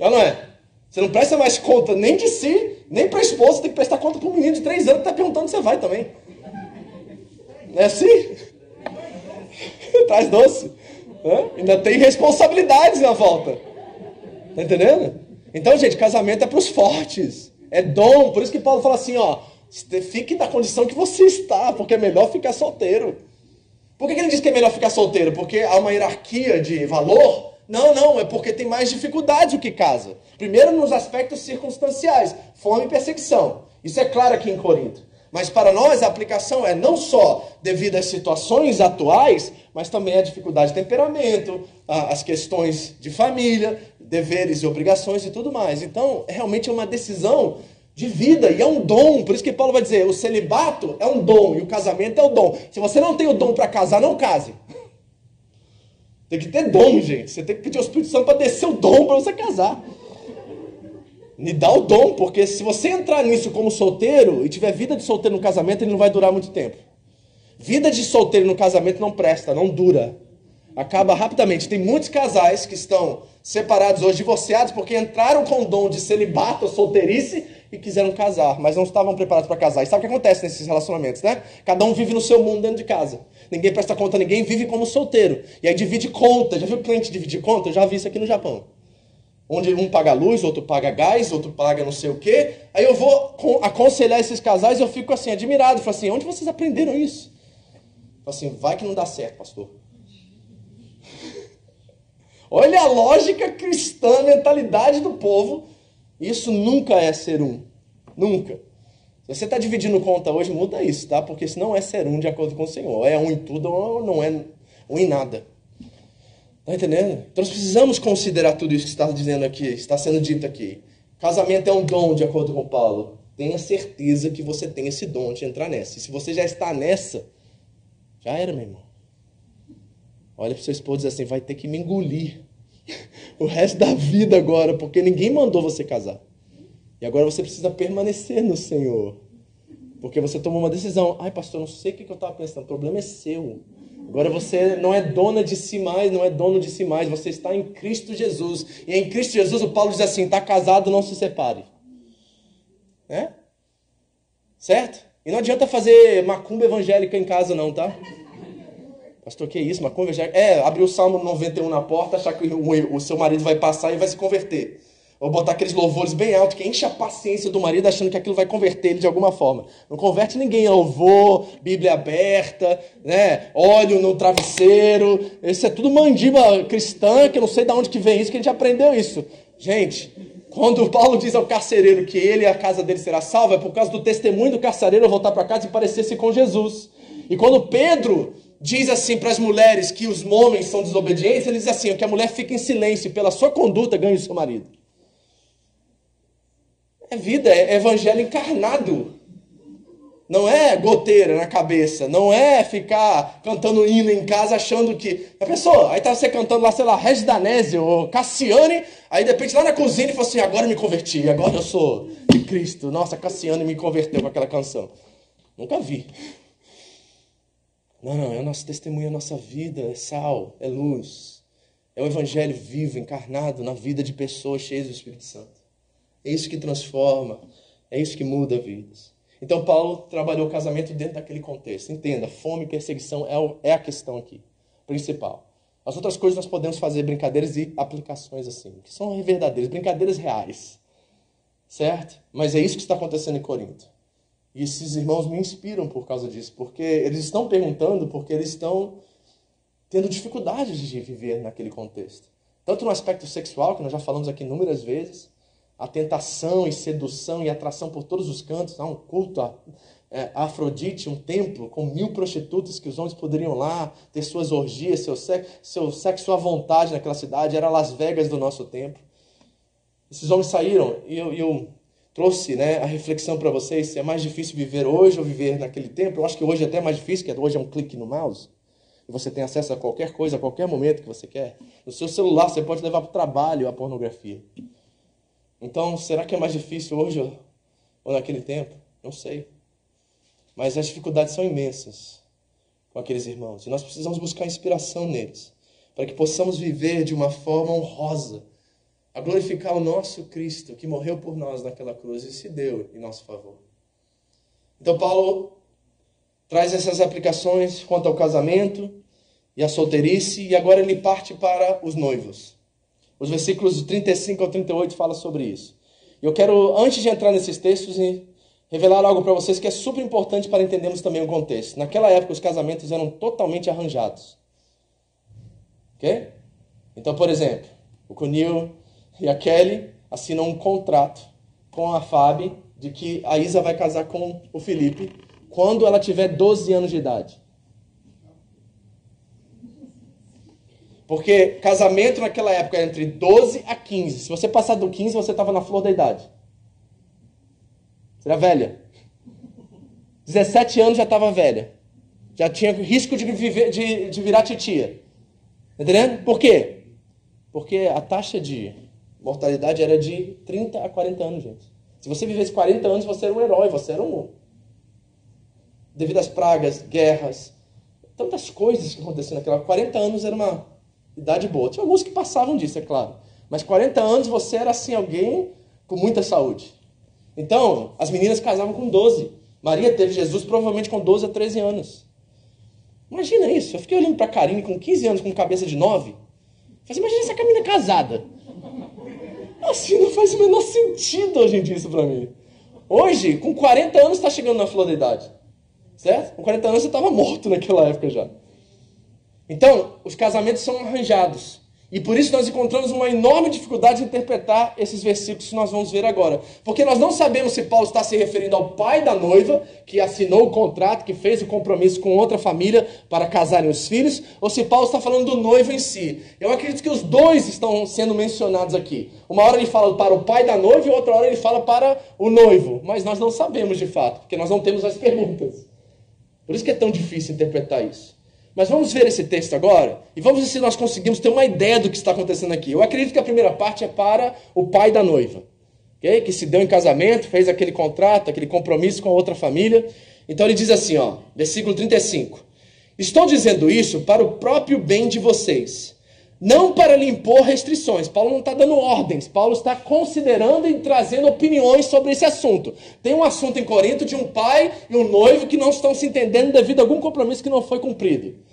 É não é? Você não presta mais conta nem de si, nem para a esposa, tem que prestar conta para um menino de três anos que está perguntando se você vai também. Não é assim? Traz doce. Hã? Ainda tem responsabilidades na volta. Tá entendendo? Então, gente, casamento é para os fortes. É dom. Por isso que Paulo fala assim, ó. Fique na condição que você está, porque é melhor ficar solteiro. Por que, ele diz que é melhor ficar solteiro? Porque há uma hierarquia de valor? Não, não, é porque tem mais dificuldade o que casa. Primeiro nos aspectos circunstanciais, fome e perseguição. Isso é claro aqui em Corinto. Mas para nós a aplicação é não só devido às situações atuais, mas também a dificuldade de temperamento, as questões de família, deveres e obrigações e tudo mais. Então, realmente é uma decisão de vida e é um dom. Por isso que Paulo vai dizer: o celibato é um dom e o casamento é o dom. Se você não tem o dom para casar, não case. Tem que ter dom, gente. Você tem que pedir ao Espírito Santo para descer o dom para você casar. Me dá o dom, porque se você entrar nisso como solteiro e tiver vida de solteiro no casamento, ele não vai durar muito tempo. Vida de solteiro no casamento não presta, não dura. Acaba rapidamente. Tem muitos casais que estão separados hoje, divorciados, porque entraram com o dom de celibato solteirice e quiseram casar, mas não estavam preparados para casar. E sabe o que acontece nesses relacionamentos, né? Cada um vive no seu mundo dentro de casa. Ninguém presta conta ninguém, vive como solteiro. E aí divide conta. Já viu cliente dividir conta? Eu já vi isso aqui no Japão onde um paga luz, outro paga gás, outro paga não sei o quê. Aí eu vou aconselhar esses casais e eu fico assim, admirado. Falo assim, onde vocês aprenderam isso? Falo assim, vai que não dá certo, pastor. Olha a lógica cristã, a mentalidade do povo. Isso nunca é ser um. Nunca. Se você está dividindo conta hoje, muda isso, tá? Porque isso não é ser um de acordo com o Senhor. É um em tudo ou não é um em nada. Está entendendo? Então nós precisamos considerar tudo isso que está dizendo aqui, está sendo dito aqui. Casamento é um dom, de acordo com Paulo. Tenha certeza que você tem esse dom de entrar nessa. E se você já está nessa, já era, meu irmão. Olha para o seu esposo e diz assim: vai ter que me engolir o resto da vida agora, porque ninguém mandou você casar. E agora você precisa permanecer no Senhor. Porque você tomou uma decisão. Ai, pastor, não sei o que eu estava pensando. O problema é seu. Agora você não é dona de si mais, não é dono de si mais, você está em Cristo Jesus. E em Cristo Jesus o Paulo diz assim: está casado, não se separe. Né? Certo? E não adianta fazer macumba evangélica em casa, não, tá? Pastor, que isso? Macumba evangélica? É, abrir o Salmo 91 na porta, achar que o, o seu marido vai passar e vai se converter. Ou botar aqueles louvores bem altos que enche a paciência do marido achando que aquilo vai converter ele de alguma forma. Não converte ninguém. É louvor, Bíblia aberta, né? óleo no travesseiro. Isso é tudo mandiba cristã, que eu não sei de onde que vem isso, que a gente aprendeu isso. Gente, quando Paulo diz ao carcereiro que ele e a casa dele será salva, é por causa do testemunho do carcereiro voltar para casa e parecer-se com Jesus. E quando Pedro diz assim para as mulheres que os homens são desobedientes, ele diz assim, que a mulher fica em silêncio e pela sua conduta ganha o seu marido. É vida, é evangelho encarnado. Não é goteira na cabeça, não é ficar cantando hino em casa achando que. A pessoa, aí tá você cantando lá, sei lá, Regis ou Cassiane, aí de repente lá na cozinha e fala assim: agora eu me converti, agora eu sou de Cristo. Nossa, Cassiane me converteu com aquela canção. Nunca vi. Não, não, é o nosso testemunho, é a nossa vida, é sal, é luz. É o evangelho vivo, encarnado na vida de pessoas cheias do Espírito Santo. É isso que transforma, é isso que muda vidas. Então, Paulo trabalhou o casamento dentro daquele contexto. Entenda, fome e perseguição é, é a questão aqui, principal. As outras coisas nós podemos fazer brincadeiras e aplicações assim, que são verdadeiras, brincadeiras reais. Certo? Mas é isso que está acontecendo em Corinto. E esses irmãos me inspiram por causa disso, porque eles estão perguntando, porque eles estão tendo dificuldades de viver naquele contexto. Tanto no aspecto sexual, que nós já falamos aqui inúmeras vezes, a tentação e sedução e atração por todos os cantos. Há um culto é, a Afrodite, um templo com mil prostitutas que os homens poderiam lá ter suas orgias, seu sexo, seu sexo à vontade naquela cidade. Era Las Vegas do nosso tempo. Esses homens saíram e eu, eu trouxe né, a reflexão para vocês se é mais difícil viver hoje ou viver naquele tempo. Eu acho que hoje é até mais difícil, porque hoje é um clique no mouse. E você tem acesso a qualquer coisa, a qualquer momento que você quer. No seu celular você pode levar para o trabalho a pornografia. Então, será que é mais difícil hoje ou naquele tempo? Não sei. Mas as dificuldades são imensas com aqueles irmãos. E nós precisamos buscar inspiração neles, para que possamos viver de uma forma honrosa, a glorificar o nosso Cristo, que morreu por nós naquela cruz e se deu em nosso favor. Então, Paulo traz essas aplicações quanto ao casamento e à solteirice, e agora ele parte para os noivos. Os versículos de 35 ao 38 falam sobre isso. Eu quero, antes de entrar nesses textos, revelar algo para vocês que é super importante para entendermos também o contexto. Naquela época, os casamentos eram totalmente arranjados. Ok? Então, por exemplo, o Cunil e a Kelly assinam um contrato com a Fábio de que a Isa vai casar com o Felipe quando ela tiver 12 anos de idade. Porque casamento naquela época era entre 12 a 15. Se você passar do 15, você estava na flor da idade. Você era velha. 17 anos já estava velha. Já tinha risco de, viver, de, de virar titia. Tá entendendo? Por quê? Porque a taxa de mortalidade era de 30 a 40 anos, gente. Se você vivesse 40 anos, você era um herói, você era um. Devido às pragas, guerras, tantas coisas que aconteciam naquela. 40 anos era uma idade boa. Tinha alguns que passavam disso, é claro. Mas 40 anos você era assim alguém com muita saúde. Então, as meninas casavam com 12. Maria teve Jesus provavelmente com 12 a 13 anos. Imagina isso. Eu fiquei olhando para Karine com 15 anos, com cabeça de 9. Falei, imagina essa caminha casada. Assim, não faz o menor sentido hoje em dia isso para mim. Hoje, com 40 anos, está chegando na flor da idade. Certo? Com 40 anos você estava morto naquela época já. Então, os casamentos são arranjados. E por isso nós encontramos uma enorme dificuldade de interpretar esses versículos que nós vamos ver agora. Porque nós não sabemos se Paulo está se referindo ao pai da noiva, que assinou o contrato, que fez o compromisso com outra família para casarem os filhos, ou se Paulo está falando do noivo em si. Eu acredito que os dois estão sendo mencionados aqui. Uma hora ele fala para o pai da noiva e outra hora ele fala para o noivo. Mas nós não sabemos de fato, porque nós não temos as perguntas. Por isso que é tão difícil interpretar isso. Mas vamos ver esse texto agora e vamos ver se nós conseguimos ter uma ideia do que está acontecendo aqui. Eu acredito que a primeira parte é para o pai da noiva, okay? que se deu em casamento, fez aquele contrato, aquele compromisso com a outra família. Então ele diz assim, ó, versículo 35: Estou dizendo isso para o próprio bem de vocês, não para lhe impor restrições. Paulo não está dando ordens, Paulo está considerando e trazendo opiniões sobre esse assunto. Tem um assunto em Corinto de um pai e um noivo que não estão se entendendo devido a algum compromisso que não foi cumprido.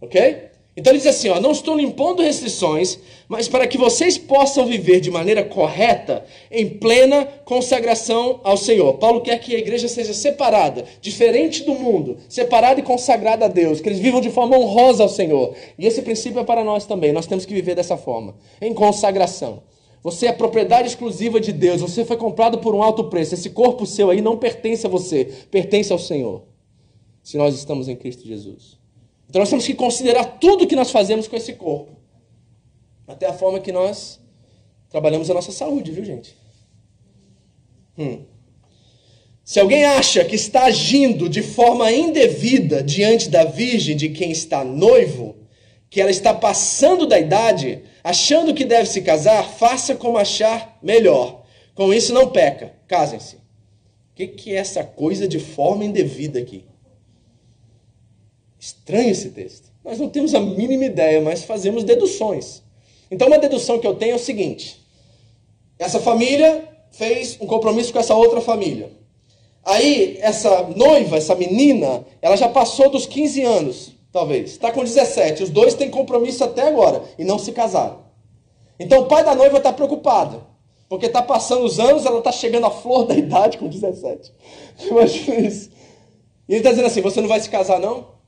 Ok? Então ele diz assim: ó, não estou lhe impondo restrições, mas para que vocês possam viver de maneira correta, em plena consagração ao Senhor. Paulo quer que a igreja seja separada, diferente do mundo, separada e consagrada a Deus, que eles vivam de forma honrosa ao Senhor. E esse princípio é para nós também. Nós temos que viver dessa forma, em consagração. Você é propriedade exclusiva de Deus, você foi comprado por um alto preço. Esse corpo seu aí não pertence a você, pertence ao Senhor. Se nós estamos em Cristo Jesus. Então nós temos que considerar tudo que nós fazemos com esse corpo. Até a forma que nós trabalhamos a nossa saúde, viu, gente? Hum. Se alguém acha que está agindo de forma indevida diante da virgem de quem está noivo, que ela está passando da idade, achando que deve se casar, faça como achar melhor. Com isso não peca. Casem-se. O que, que é essa coisa de forma indevida aqui? Estranho esse texto. Nós não temos a mínima ideia, mas fazemos deduções. Então, uma dedução que eu tenho é o seguinte: essa família fez um compromisso com essa outra família. Aí, essa noiva, essa menina, ela já passou dos 15 anos, talvez. Está com 17. Os dois têm compromisso até agora e não se casaram. Então, o pai da noiva está preocupado. Porque está passando os anos, ela está chegando à flor da idade com 17. Imagina isso. E ele está dizendo assim: Você não vai se casar, não?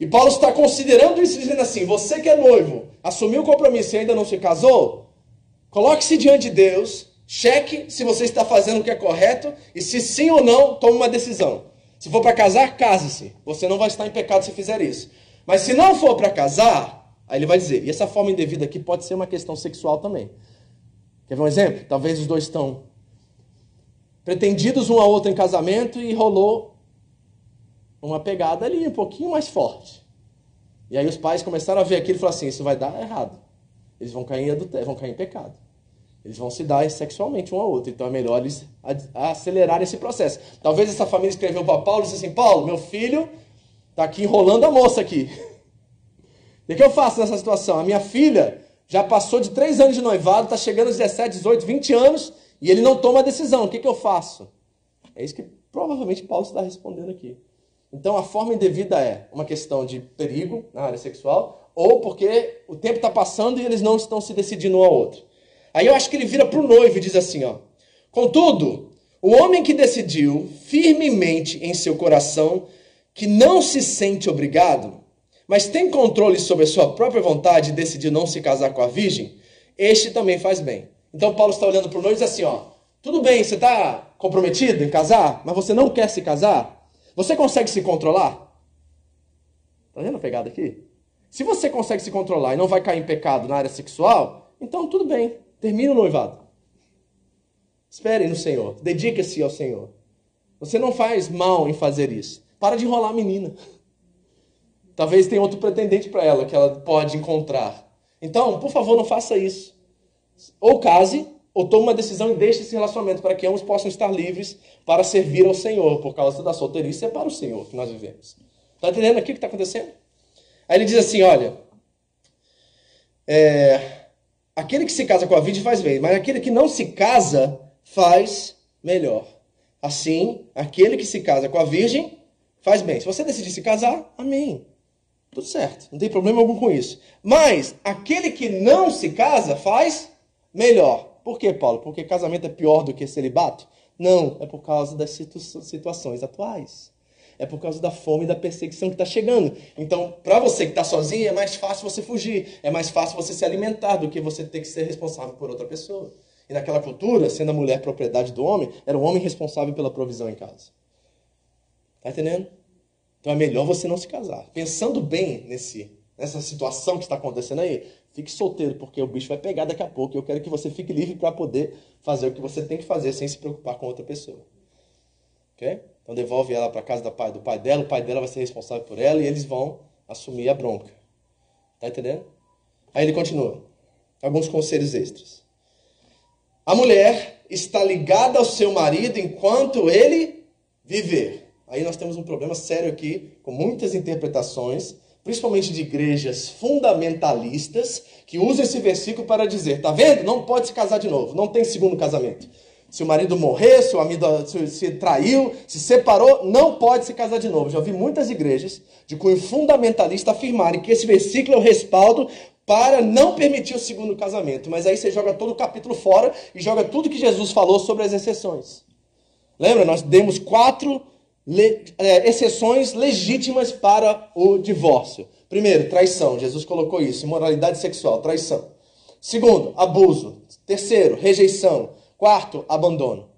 E Paulo está considerando isso, dizendo assim: você que é noivo, assumiu o compromisso e ainda não se casou, coloque-se diante de Deus, cheque se você está fazendo o que é correto e se sim ou não, tome uma decisão. Se for para casar, case-se. Você não vai estar em pecado se fizer isso. Mas se não for para casar, aí ele vai dizer: e essa forma indevida aqui pode ser uma questão sexual também. Quer ver um exemplo? Talvez os dois estão pretendidos um ao outro em casamento e rolou uma pegada ali um pouquinho mais forte. E aí os pais começaram a ver aquilo e falaram assim: isso vai dar errado. Eles vão cair em adultério, vão cair em pecado. Eles vão se dar sexualmente um ao outro. Então é melhor eles acelerar esse processo. Talvez essa família escreveu para Paulo e disse assim: Paulo, meu filho está aqui enrolando a moça aqui. E o que eu faço nessa situação? A minha filha já passou de 3 anos de noivado, está chegando aos 17, 18, 20 anos e ele não toma a decisão. O que, que eu faço? É isso que provavelmente Paulo está respondendo aqui. Então a forma indevida é uma questão de perigo na área sexual, ou porque o tempo está passando e eles não estão se decidindo um ao outro. Aí eu acho que ele vira para o noivo e diz assim: ó, Contudo, o homem que decidiu firmemente em seu coração que não se sente obrigado, mas tem controle sobre a sua própria vontade e decidiu não se casar com a virgem, este também faz bem. Então Paulo está olhando para o noivo e diz assim: ó, tudo bem, você está comprometido em casar, mas você não quer se casar? Você consegue se controlar? Tá vendo a pegada aqui? Se você consegue se controlar e não vai cair em pecado na área sexual, então tudo bem, termina o noivado. Espere no Senhor, dedique-se ao Senhor. Você não faz mal em fazer isso. Para de enrolar a menina. Talvez tenha outro pretendente para ela que ela pode encontrar. Então, por favor, não faça isso. Ou case, ou tome uma decisão e deixe esse relacionamento para que ambos possam estar livres para servir ao Senhor, por causa da solteirice é para o Senhor que nós vivemos. Está entendendo aqui o que está acontecendo? Aí ele diz assim: olha, é, aquele que se casa com a virgem faz bem, mas aquele que não se casa faz melhor. Assim, aquele que se casa com a virgem faz bem. Se você decidir se casar, amém. Tudo certo, não tem problema algum com isso. Mas aquele que não se casa faz melhor. Por que, Paulo? Porque casamento é pior do que celibato? Não, é por causa das situações atuais. É por causa da fome e da perseguição que está chegando. Então, para você que está sozinho, é mais fácil você fugir. É mais fácil você se alimentar do que você ter que ser responsável por outra pessoa. E naquela cultura, sendo a mulher propriedade do homem, era o homem responsável pela provisão em casa. Tá entendendo? Então é melhor você não se casar. Pensando bem nesse, nessa situação que está acontecendo aí, Fique solteiro, porque o bicho vai pegar daqui a pouco. Eu quero que você fique livre para poder fazer o que você tem que fazer sem se preocupar com outra pessoa. Ok? Então devolve ela para casa pai, do pai dela, o pai dela vai ser responsável por ela e eles vão assumir a bronca. Tá entendendo? Aí ele continua. Alguns conselhos extras. A mulher está ligada ao seu marido enquanto ele viver. Aí nós temos um problema sério aqui, com muitas interpretações principalmente de igrejas fundamentalistas, que usam esse versículo para dizer: tá vendo? Não pode se casar de novo, não tem segundo casamento. se o marido morrer, se o amigo se, traiu, se separou, não pode se casar de novo. Já vi muitas igrejas de cunho fundamentalista afirmarem que esse versículo é o respaldo para não permitir o segundo casamento. Mas aí você joga todo o capítulo fora e joga tudo que Jesus falou sobre as exceções. Lembra? Nós demos quatro le, é, exceções legítimas para o divórcio. Primeiro, traição. Jesus colocou isso. Imoralidade sexual, traição. Segundo, abuso. Terceiro, rejeição. Quarto, abandono.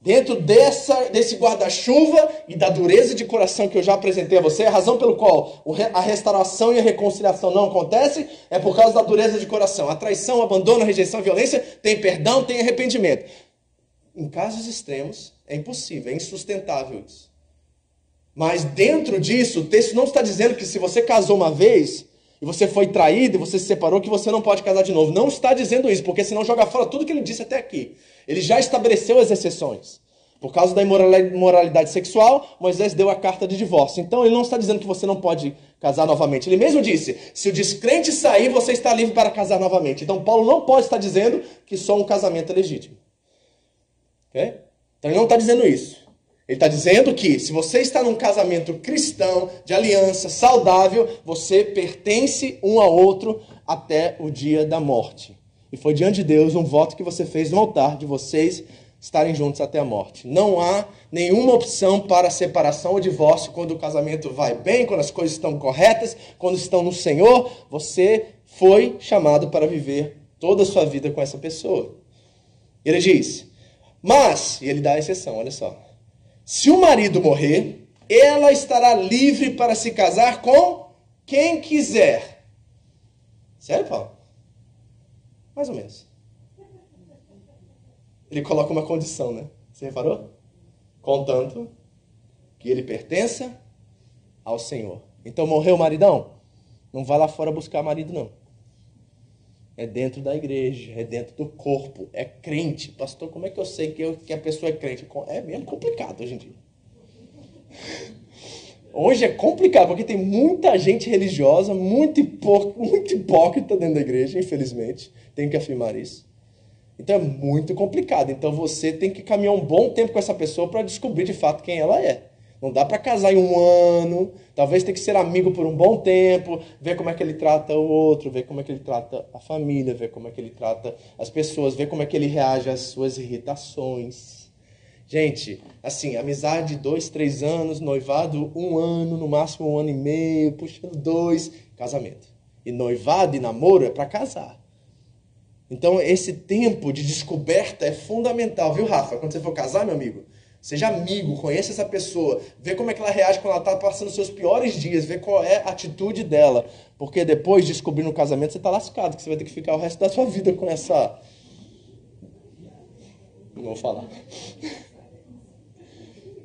Dentro dessa, desse guarda-chuva e da dureza de coração que eu já apresentei a você, a razão pelo qual a restauração e a reconciliação não acontecem é por causa da dureza de coração. A traição, o abandono, a rejeição, a violência tem perdão, tem arrependimento. Em casos extremos, é impossível, é insustentável isso. Mas dentro disso, o texto não está dizendo que se você casou uma vez e você foi traído e você se separou, que você não pode casar de novo. Não está dizendo isso, porque senão joga fora tudo que ele disse até aqui. Ele já estabeleceu as exceções. Por causa da imoralidade sexual, Moisés deu a carta de divórcio. Então ele não está dizendo que você não pode casar novamente. Ele mesmo disse: se o descrente sair, você está livre para casar novamente. Então Paulo não pode estar dizendo que só um casamento é legítimo. Okay? Então ele não está dizendo isso. Ele está dizendo que se você está num casamento cristão, de aliança, saudável, você pertence um ao outro até o dia da morte. E foi diante de Deus um voto que você fez no altar de vocês estarem juntos até a morte. Não há nenhuma opção para separação ou divórcio quando o casamento vai bem, quando as coisas estão corretas, quando estão no Senhor. Você foi chamado para viver toda a sua vida com essa pessoa. Ele diz: Mas, e ele dá a exceção, olha só. Se o marido morrer, ela estará livre para se casar com quem quiser. Sério, Paulo? Mais ou menos. Ele coloca uma condição, né? Você reparou? Contanto que ele pertença ao Senhor. Então morreu o maridão? Não vai lá fora buscar marido, não. É dentro da igreja, é dentro do corpo, é crente. Pastor, como é que eu sei que, eu, que a pessoa é crente? É mesmo complicado hoje em dia. Hoje é complicado, porque tem muita gente religiosa, muito, hipó muito hipócrita dentro da igreja, infelizmente. Tenho que afirmar isso. Então é muito complicado. Então você tem que caminhar um bom tempo com essa pessoa para descobrir de fato quem ela é. Não dá para casar em um ano, talvez tem que ser amigo por um bom tempo, ver como é que ele trata o outro, ver como é que ele trata a família, ver como é que ele trata as pessoas, ver como é que ele reage às suas irritações. Gente, assim, amizade dois, três anos, noivado um ano, no máximo um ano e meio, puxando dois, casamento. E noivado e namoro é para casar. Então esse tempo de descoberta é fundamental, viu, Rafa? Quando você for casar, meu amigo, Seja amigo, conheça essa pessoa, vê como é que ela reage quando ela está passando seus piores dias, vê qual é a atitude dela. Porque depois de descobrir no casamento, você está lascado, que você vai ter que ficar o resto da sua vida com essa. Não vou falar.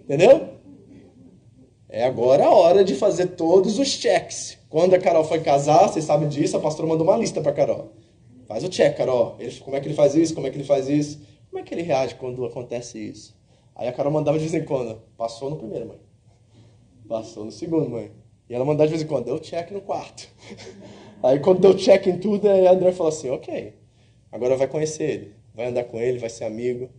Entendeu? É agora a hora de fazer todos os checks. Quando a Carol foi casar, vocês sabem disso, a pastora mandou uma lista para Carol. Faz o check, Carol. Ele, como é que ele faz isso? Como é que ele faz isso? Como é que ele reage quando acontece isso? Aí a Carol mandava de vez em quando. Passou no primeiro, mãe. Passou no segundo, mãe. E ela mandava de vez em quando. Deu check no quarto. Aí quando deu check em tudo, aí a André falou assim, ok. Agora vai conhecer ele. Vai andar com ele, vai ser amigo.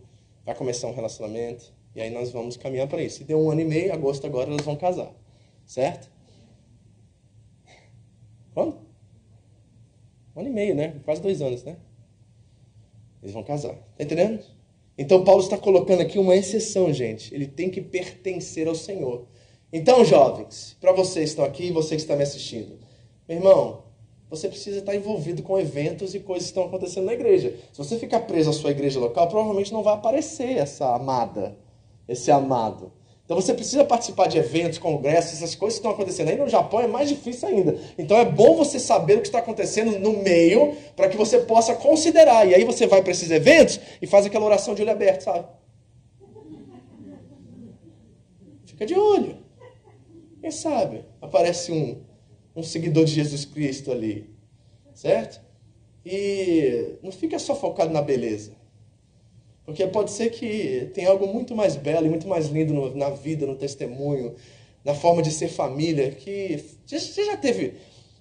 Vai começar um relacionamento. E aí nós vamos caminhar para isso. E deu um ano e meio, agosto agora eles vão casar. Certo? Quando? Um ano e meio, né? Quase dois anos, né? Eles vão casar. Tá entendendo? Então Paulo está colocando aqui uma exceção, gente. Ele tem que pertencer ao Senhor. Então, jovens, para vocês que estão aqui e você que está me assistindo, meu irmão, você precisa estar envolvido com eventos e coisas que estão acontecendo na igreja. Se você ficar preso à sua igreja local, provavelmente não vai aparecer essa amada, esse amado. Então você precisa participar de eventos, congressos, essas coisas que estão acontecendo. Aí no Japão é mais difícil ainda. Então é bom você saber o que está acontecendo no meio para que você possa considerar. E aí você vai para esses eventos e faz aquela oração de olho aberto, sabe? Fica de olho. Quem sabe aparece um, um seguidor de Jesus Cristo ali. Certo? E não fica só focado na beleza. Porque pode ser que tem algo muito mais belo e muito mais lindo no, na vida, no testemunho, na forma de ser família, que você já teve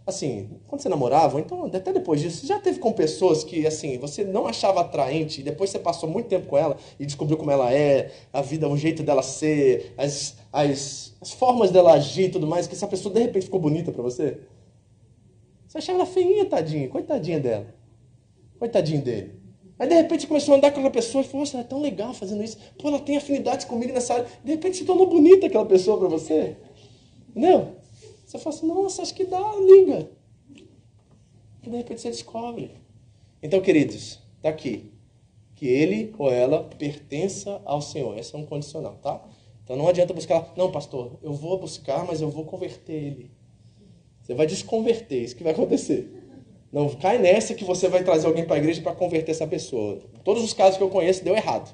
assim, quando você namorava, então até depois disso, você já teve com pessoas que, assim, você não achava atraente, e depois você passou muito tempo com ela e descobriu como ela é, a vida, o jeito dela ser, as, as, as formas dela agir e tudo mais, que essa pessoa de repente ficou bonita para você? Você achava ela feinha, tadinha, coitadinha dela. Coitadinho dele. Aí de repente começou a andar com aquela pessoa e falou, nossa, ela é tão legal fazendo isso. Pô, ela tem afinidades comigo nessa área. De repente se tornou bonita aquela pessoa para você. Entendeu? Você fala assim, nossa, acho que dá, liga. E de repente você descobre. Então, queridos, tá aqui. Que ele ou ela pertença ao Senhor. Esse é um condicional, tá? Então não adianta buscar, não, pastor, eu vou buscar, mas eu vou converter ele. Você vai desconverter, isso que vai acontecer. Não cai nessa que você vai trazer alguém para a igreja para converter essa pessoa. Todos os casos que eu conheço deu errado.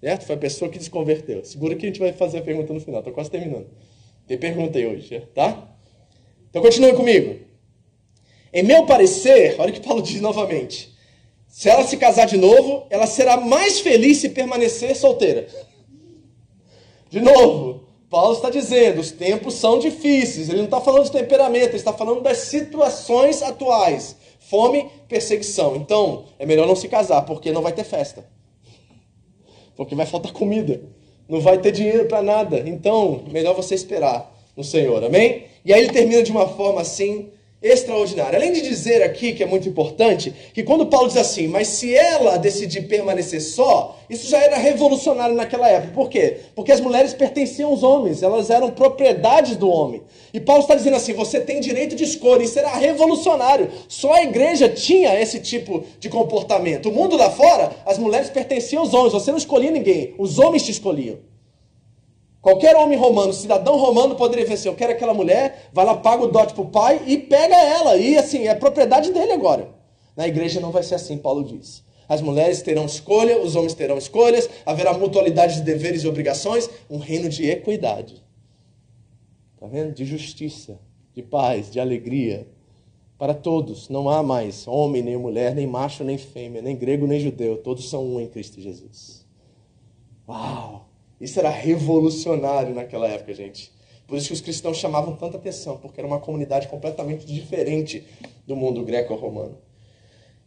Certo? Foi a pessoa que desconverteu. Segura que a gente vai fazer a pergunta no final. Estou quase terminando. Tem pergunta aí hoje, tá? Então continue comigo. Em meu parecer, olha o que Paulo diz novamente. Se ela se casar de novo, ela será mais feliz se permanecer solteira. De novo, Paulo está dizendo, os tempos são difíceis. Ele não está falando de temperamento, ele está falando das situações atuais. Fome, perseguição. Então, é melhor não se casar, porque não vai ter festa. Porque vai faltar comida. Não vai ter dinheiro para nada. Então, melhor você esperar no Senhor. Amém? E aí ele termina de uma forma assim extraordinária. Além de dizer aqui, que é muito importante, que quando Paulo diz assim, mas se ela decidir permanecer só, isso já era revolucionário naquela época. Por quê? Porque as mulheres pertenciam aos homens, elas eram propriedades do homem. E Paulo está dizendo assim: você tem direito de escolha, isso era revolucionário. Só a igreja tinha esse tipo de comportamento. O mundo lá fora, as mulheres pertenciam aos homens, você não escolhia ninguém, os homens te escolhiam. Qualquer homem romano, cidadão romano, poderia dizer assim: eu quero aquela mulher, vai lá, paga o dote pro pai e pega ela. E assim, é propriedade dele agora. Na igreja não vai ser assim, Paulo diz. As mulheres terão escolha, os homens terão escolhas, haverá mutualidade de deveres e obrigações, um reino de equidade. Tá vendo? De justiça, de paz, de alegria. Para todos, não há mais homem nem mulher, nem macho nem fêmea, nem grego nem judeu, todos são um em Cristo Jesus. Uau! Isso era revolucionário naquela época, gente. Por isso que os cristãos chamavam tanta atenção, porque era uma comunidade completamente diferente do mundo greco-romano.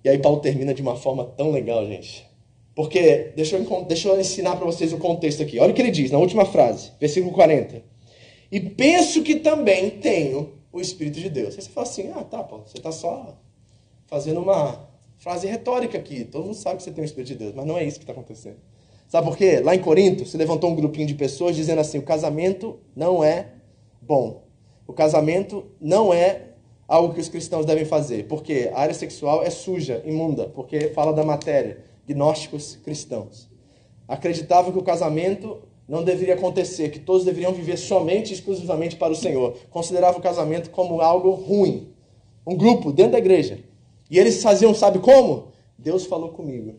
E aí Paulo termina de uma forma tão legal, gente. Porque, deixa eu, deixa eu ensinar para vocês o contexto aqui. Olha o que ele diz na última frase, versículo 40. E penso que também tenho o Espírito de Deus. Aí você fala assim, ah, tá, Paulo, você está só fazendo uma frase retórica aqui. Todo mundo sabe que você tem o Espírito de Deus, mas não é isso que está acontecendo. Sabe por quê? Lá em Corinto se levantou um grupinho de pessoas dizendo assim: o casamento não é bom. O casamento não é algo que os cristãos devem fazer, porque a área sexual é suja, imunda, porque fala da matéria. Gnósticos cristãos. Acreditavam que o casamento não deveria acontecer, que todos deveriam viver somente e exclusivamente para o Senhor. Consideravam o casamento como algo ruim. Um grupo dentro da igreja. E eles faziam, sabe como? Deus falou comigo.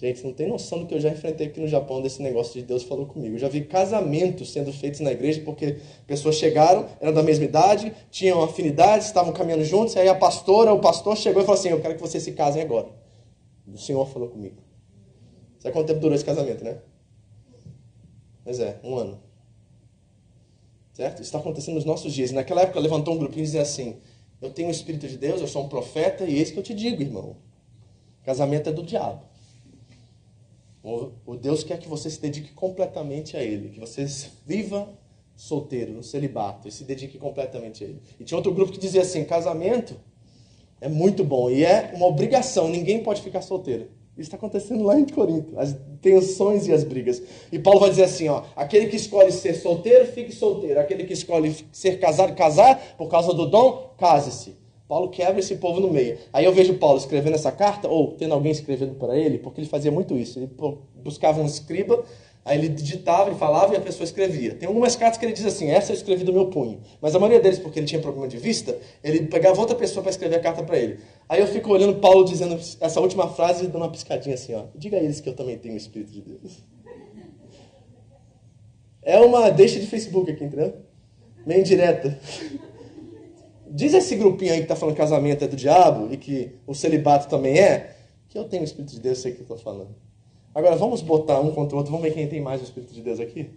Gente, não tem noção do que eu já enfrentei aqui no Japão desse negócio de Deus falou comigo. Eu já vi casamentos sendo feitos na igreja porque pessoas chegaram, eram da mesma idade, tinham afinidades, estavam caminhando juntos, e aí a pastora, o pastor chegou e falou assim: Eu quero que vocês se casem agora. O Senhor falou comigo. Sabe quanto tempo durou esse casamento, né? Mas é, um ano. Certo? Isso está acontecendo nos nossos dias. E naquela época levantou um grupinho e dizia assim: Eu tenho o Espírito de Deus, eu sou um profeta, e eis que eu te digo, irmão. Casamento é do diabo. O Deus quer que você se dedique completamente a Ele, que você viva solteiro, no celibato, e se dedique completamente a Ele. E tinha outro grupo que dizia assim: casamento é muito bom e é uma obrigação, ninguém pode ficar solteiro. Isso está acontecendo lá em Corinto, as tensões e as brigas. E Paulo vai dizer assim: ó, aquele que escolhe ser solteiro, fique solteiro. Aquele que escolhe ser casado, casar por causa do dom, case-se. Paulo quebra esse povo no meio. Aí eu vejo Paulo escrevendo essa carta, ou tendo alguém escrevendo para ele, porque ele fazia muito isso. Ele buscava um escriba, aí ele digitava, ele falava e a pessoa escrevia. Tem algumas cartas que ele diz assim: essa eu escrevi do meu punho. Mas a maioria deles, porque ele tinha problema de vista, ele pegava outra pessoa para escrever a carta para ele. Aí eu fico olhando Paulo dizendo essa última frase e dando uma piscadinha assim: ó, diga a eles que eu também tenho o Espírito de Deus. É uma deixa de Facebook aqui, entendeu? Meio direta. Diz esse grupinho aí que está falando que casamento é do diabo e que o celibato também é, que eu tenho o Espírito de Deus, sei o que eu estou falando. Agora vamos botar um contra o outro, vamos ver quem tem mais o Espírito de Deus aqui?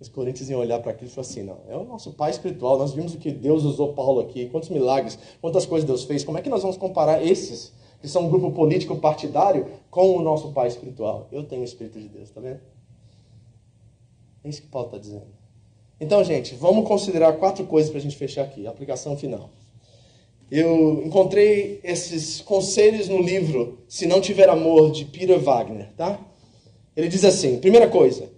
Os coríntios iam olhar para aquilo e falar assim: não, é o nosso pai espiritual. Nós vimos o que Deus usou Paulo aqui, quantos milagres, quantas coisas Deus fez. Como é que nós vamos comparar esses, que são um grupo político partidário, com o nosso pai espiritual? Eu tenho o Espírito de Deus, tá vendo? É isso que Paulo está dizendo. Então, gente, vamos considerar quatro coisas para a gente fechar aqui. Aplicação final. Eu encontrei esses conselhos no livro Se Não Tiver Amor, de Peter Wagner, tá? Ele diz assim: primeira coisa,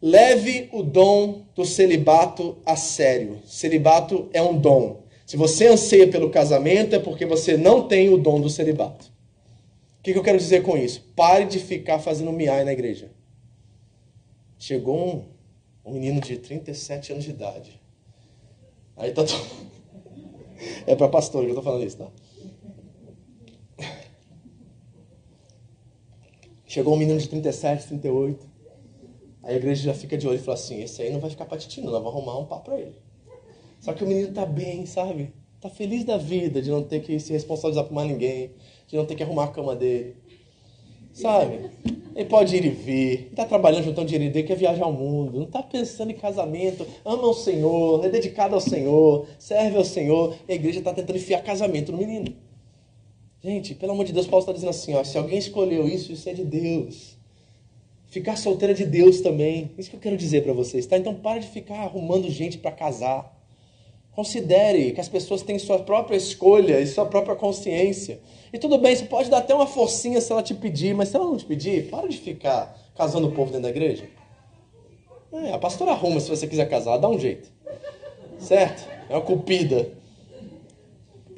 leve o dom do celibato a sério. Celibato é um dom. Se você anseia pelo casamento, é porque você não tem o dom do celibato. O que, que eu quero dizer com isso? Pare de ficar fazendo miai na igreja. Chegou um, um menino de 37 anos de idade. Aí tá. É para pastor que eu tô falando isso, tá? Chegou um menino de 37, 38. Aí a igreja já fica de olho e fala assim: esse aí não vai ficar pra titi, não, nós vamos arrumar um papo pra ele. Só que o menino tá bem, sabe? Tá feliz da vida de não ter que se responsabilizar por mais ninguém, de não ter que arrumar a cama dele. Sabe? Ele pode ir e vir, está trabalhando juntando dinheiro dele, quer viajar ao mundo, não está pensando em casamento, ama o Senhor, é dedicado ao Senhor, serve ao Senhor. E a igreja está tentando enfiar casamento no menino. Gente, pelo amor de Deus, Paulo está dizendo assim: ó, se alguém escolheu isso, isso é de Deus. Ficar solteira é de Deus também. Isso que eu quero dizer para vocês, tá? Então para de ficar arrumando gente para casar. Considere que as pessoas têm sua própria escolha e sua própria consciência. E tudo bem, você pode dar até uma forcinha se ela te pedir, mas se ela não te pedir, para de ficar casando o povo dentro da igreja. É, a pastora arruma se você quiser casar, dá um jeito. Certo? É uma cupida.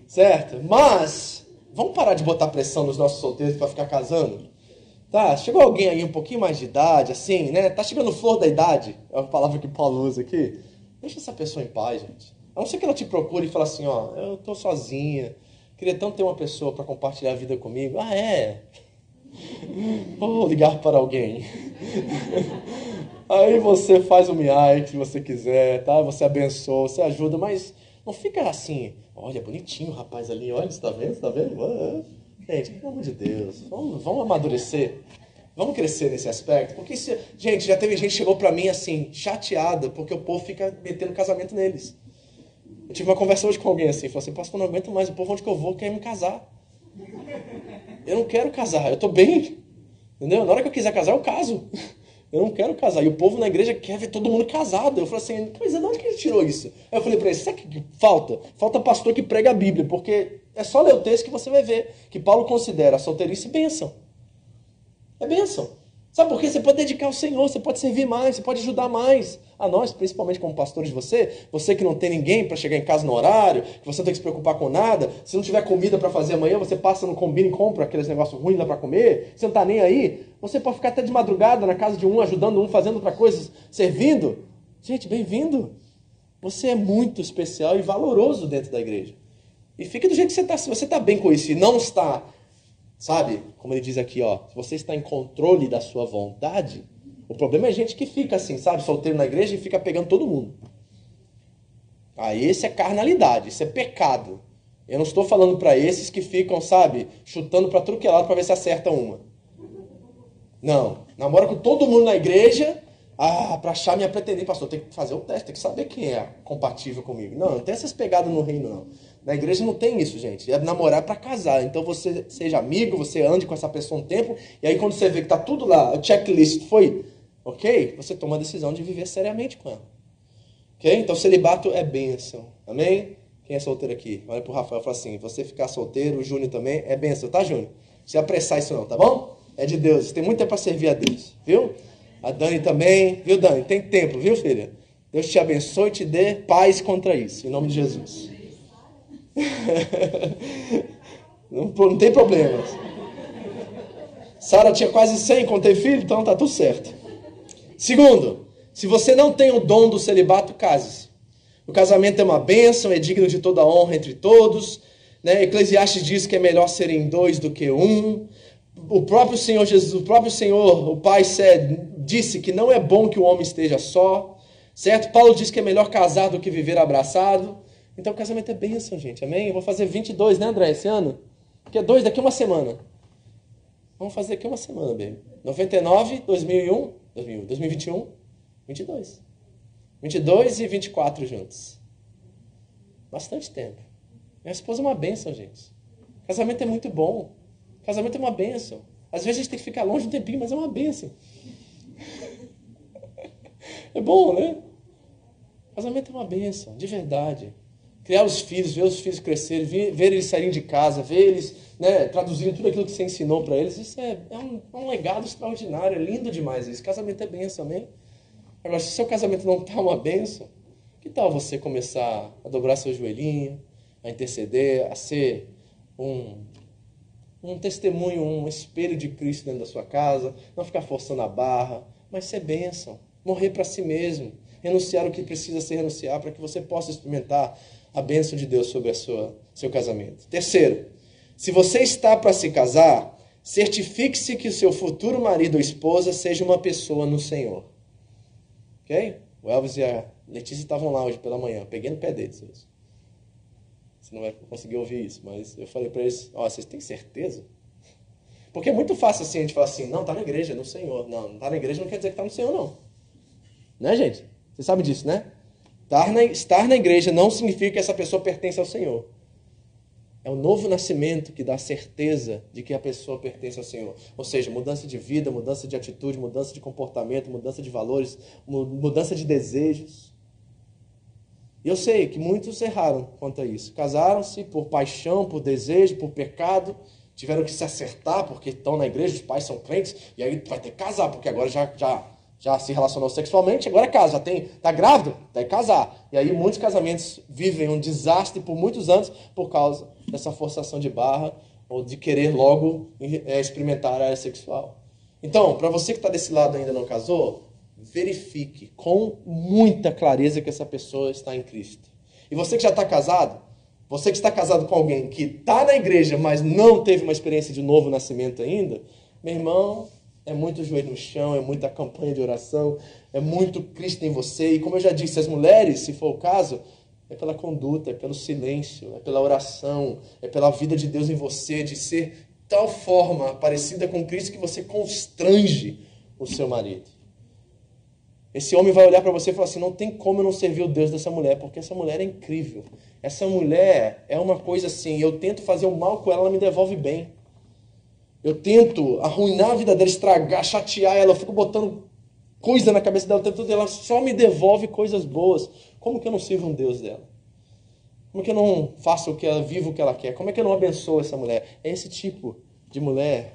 Certo? Mas, vamos parar de botar pressão nos nossos solteiros para ficar casando? Tá? Chegou alguém aí um pouquinho mais de idade, assim, né? Tá chegando flor da idade, é uma palavra que Paulo usa aqui. Deixa essa pessoa em paz, gente. A não ser que ela te procure e fale assim, ó, eu tô sozinha, queria tanto ter uma pessoa para compartilhar a vida comigo. Ah, é? Vou ligar para alguém. Aí você faz o miai se você quiser, tá? Você abençoa, você ajuda, mas não fica assim, olha, bonitinho o rapaz ali, olha, você tá vendo, você tá vendo? Gente, pelo amor de Deus, vamos, vamos amadurecer. Vamos crescer nesse aspecto? Porque, se, gente, já teve gente que chegou para mim assim, chateada, porque o povo fica metendo casamento neles. Eu tive uma conversa hoje com alguém assim, falou assim, pastor, não aguento mais, o povo onde que eu vou quer me casar. Eu não quero casar, eu tô bem. Entendeu? Na hora que eu quiser casar, eu caso. Eu não quero casar. E o povo na igreja quer ver todo mundo casado. Eu falei assim, mas de onde que ele tirou isso? Aí eu falei para ele, sabe o que falta? Falta pastor que prega a Bíblia, porque é só ler o texto que você vai ver que Paulo considera a solteirice bênção. É bênção. Sabe por quê? Você pode dedicar ao Senhor, você pode servir mais, você pode ajudar mais a nós, principalmente como pastores de você, você que não tem ninguém para chegar em casa no horário, que você não tem que se preocupar com nada, se não tiver comida para fazer amanhã, você passa no combina e compra aqueles negócios ruins lá para comer, você não está nem aí, você pode ficar até de madrugada na casa de um, ajudando um, fazendo outra coisa, servindo. Gente, bem-vindo. Você é muito especial e valoroso dentro da igreja. E fique do jeito que você está. Se você está bem com isso e não está Sabe? Como ele diz aqui, ó, se você está em controle da sua vontade, o problema é gente que fica assim, sabe, solteiro na igreja e fica pegando todo mundo. Ah, esse é carnalidade, isso é pecado. Eu não estou falando para esses que ficam, sabe, chutando para tudo que é lado para ver se acerta uma. Não, namora com todo mundo na igreja, ah, para achar minha pretendente, pastor, tem que fazer o teste, tem que saber quem é compatível comigo. Não, não tem essas pegadas no reino, não. Na igreja não tem isso, gente. É namorar para casar. Então você seja amigo, você ande com essa pessoa um tempo, e aí quando você vê que tá tudo lá, o checklist foi ok, você toma a decisão de viver seriamente com ela. Ok? Então celibato é bênção. Amém? Quem é solteiro aqui? Olha pro Rafael e fala assim: você ficar solteiro, o Júnior também, é bênção, tá, Júnior? Se apressar isso não, tá bom? É de Deus. Tem muito tempo para servir a Deus, viu? A Dani também, viu, Dani? Tem tempo, viu, filha? Deus te abençoe e te dê paz contra isso, em nome de Jesus. não, não tem problemas. Sara tinha quase 100 quando teve filho, então tá tudo certo. Segundo, se você não tem o dom do celibato, case-se. O casamento é uma bênção, é digno de toda honra entre todos. Né? Eclesiastes diz que é melhor serem dois do que um. O próprio Senhor Jesus, o próprio Senhor, o Pai disse que não é bom que o homem esteja só. Certo? Paulo diz que é melhor casar do que viver abraçado. Então o casamento é bênção, gente. Amém? Eu vou fazer 22, né, André, esse ano? Porque é dois daqui uma semana. Vamos fazer aqui uma semana, baby. 99, 2001, 2000, 2021, 22. 22 e 24 juntos. Bastante tempo. Minha esposa é uma benção, gente. Casamento é muito bom. Casamento é uma benção. Às vezes a gente tem que ficar longe um tempinho, mas é uma benção. É bom, né? Casamento é uma benção, de verdade. Criar os filhos, ver os filhos crescerem, ver eles saírem de casa, ver eles né, traduzindo tudo aquilo que você ensinou para eles, isso é, é, um, é, um, legado extraordinário, é lindo demais isso. Casamento é benção, amém? Agora, se seu casamento não está uma benção, que tal você começar a dobrar seu joelhinho, a interceder, a ser um, um testemunho, um espelho de Cristo dentro da sua casa, não ficar forçando a barra, mas ser bênção, morrer para si mesmo, renunciar o que precisa ser renunciar para que você possa experimentar a bênção de Deus sobre a sua seu casamento. Terceiro, se você está para se casar, certifique-se que o seu futuro marido ou esposa seja uma pessoa no Senhor. Ok? O Elvis e a Letícia estavam lá hoje pela manhã, peguei no pé deles. Você não vai conseguir ouvir isso, mas eu falei para eles: Ó, oh, vocês têm certeza? Porque é muito fácil assim a gente falar assim: não, tá na igreja, no Senhor. Não, não tá na igreja não quer dizer que tá no Senhor, não. Né, gente? Você sabe disso, né? Estar na, estar na igreja não significa que essa pessoa pertence ao Senhor. É o novo nascimento que dá certeza de que a pessoa pertence ao Senhor. Ou seja, mudança de vida, mudança de atitude, mudança de comportamento, mudança de valores, mudança de desejos. E eu sei que muitos erraram quanto a isso. Casaram-se por paixão, por desejo, por pecado, tiveram que se acertar porque estão na igreja, os pais são crentes, e aí vai ter que casar, porque agora já, já já se relacionou sexualmente, agora é casa, já tem, tá grávido, tem que casar. E aí muitos casamentos vivem um desastre por muitos anos por causa dessa forçação de barra ou de querer logo é, experimentar a área sexual. Então, para você que está desse lado ainda não casou, verifique com muita clareza que essa pessoa está em Cristo. E você que já está casado, você que está casado com alguém que está na igreja, mas não teve uma experiência de novo nascimento ainda, meu irmão, é muito joelho no chão, é muita campanha de oração, é muito Cristo em você. E como eu já disse, as mulheres, se for o caso, é pela conduta, é pelo silêncio, é pela oração, é pela vida de Deus em você, de ser tal forma parecida com Cristo que você constrange o seu marido. Esse homem vai olhar para você e falar assim: não tem como eu não servir o Deus dessa mulher, porque essa mulher é incrível. Essa mulher é uma coisa assim, eu tento fazer o mal com ela, ela me devolve bem. Eu tento arruinar a vida dela, estragar, chatear ela, eu fico botando coisa na cabeça dela, tentando, ela só me devolve coisas boas. Como que eu não sirvo um Deus dela? Como que eu não faço o que ela, vivo o que ela quer? Como é que eu não abençoo essa mulher? É esse tipo de mulher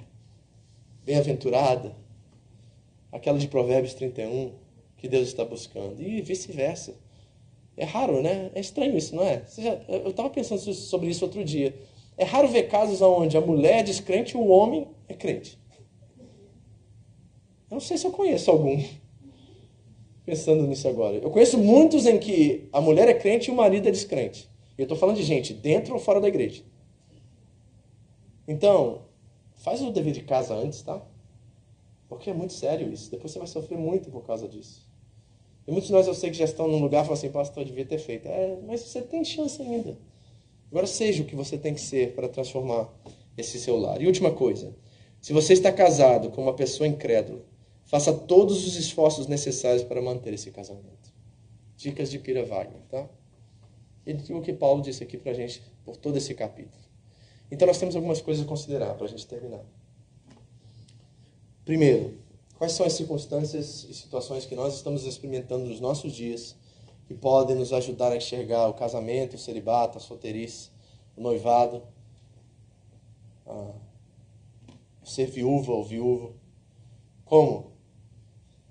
bem-aventurada, aquela de Provérbios 31, que Deus está buscando, e vice-versa. É raro, né? É estranho isso, não é? Eu estava pensando sobre isso outro dia. É raro ver casos onde a mulher é descrente e o homem é crente. Eu não sei se eu conheço algum. Pensando nisso agora. Eu conheço muitos em que a mulher é crente e o marido é descrente. E eu estou falando de gente dentro ou fora da igreja. Então, faz o dever de casa antes, tá? Porque é muito sério isso. Depois você vai sofrer muito por causa disso. E muitos de nós eu sei que já estão num lugar e falam assim, pastor, eu devia ter feito. É, mas você tem chance ainda. Agora seja o que você tem que ser para transformar esse seu lar. E última coisa, se você está casado com uma pessoa incrédula, faça todos os esforços necessários para manter esse casamento. Dicas de Pira Wagner, tá? E o que Paulo disse aqui para a gente por todo esse capítulo. Então nós temos algumas coisas a considerar para a gente terminar. Primeiro, quais são as circunstâncias e situações que nós estamos experimentando nos nossos dias que podem nos ajudar a enxergar o casamento, o celibato, a solteirice, o noivado, a ser viúva ou viúvo. Como?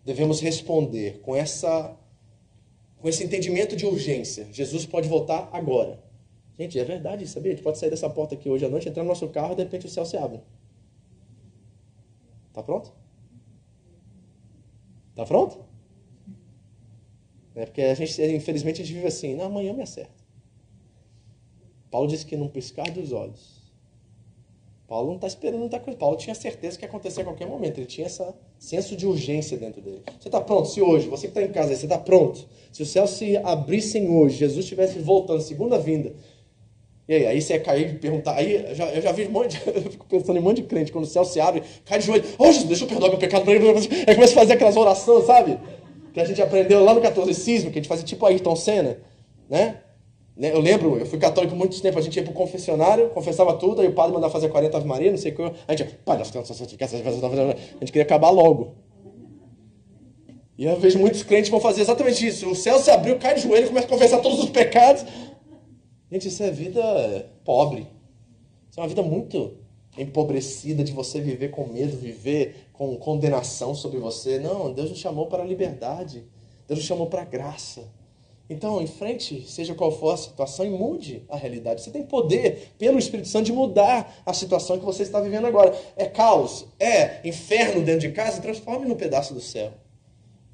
Devemos responder com essa com esse entendimento de urgência. Jesus pode voltar agora. Gente, é verdade, sabia? A gente pode sair dessa porta aqui hoje à noite, entrar no nosso carro e de repente o céu se abre. Tá pronto? Tá pronto? Né? Porque a gente, infelizmente, a gente vive assim, não, amanhã me acerta. Paulo disse que não piscar dos olhos. Paulo não está esperando muita coisa. Paulo tinha certeza que ia acontecer a qualquer momento. Ele tinha esse senso de urgência dentro dele. Você está pronto? Se hoje, você que está em casa, você está pronto? Se os céus se abrissem hoje, Jesus estivesse voltando, segunda vinda, e aí, aí você ia cair e perguntar. Aí eu já, eu já vi um monte, de, eu fico pensando em um monte de crente, quando o céu se abre, cai de joelho, oh Jesus, deixa eu perdoar meu pecado ele. Aí começa a fazer aquelas orações, sabe? Que a gente aprendeu lá no catolicismo, que a gente fazia tipo Ayrton Senna, né? né? Eu lembro, eu fui católico muito tempo, a gente ia pro confessionário, confessava tudo, aí o padre mandava fazer 40 Ave Maria, não sei o que. A gente, pai, nós a gente queria acabar logo. E eu vejo muitos crentes vão fazer exatamente isso. O céu se abriu, cai de joelho, começa a confessar todos os pecados. Gente, isso é vida pobre. Isso é uma vida muito empobrecida de você viver com medo, viver com condenação sobre você. Não, Deus nos chamou para a liberdade. Deus nos chamou para a graça. Então, enfrente, seja qual for a situação, e mude a realidade. Você tem poder, pelo Espírito Santo, de mudar a situação que você está vivendo agora. É caos, é inferno dentro de casa, transforme num pedaço do céu.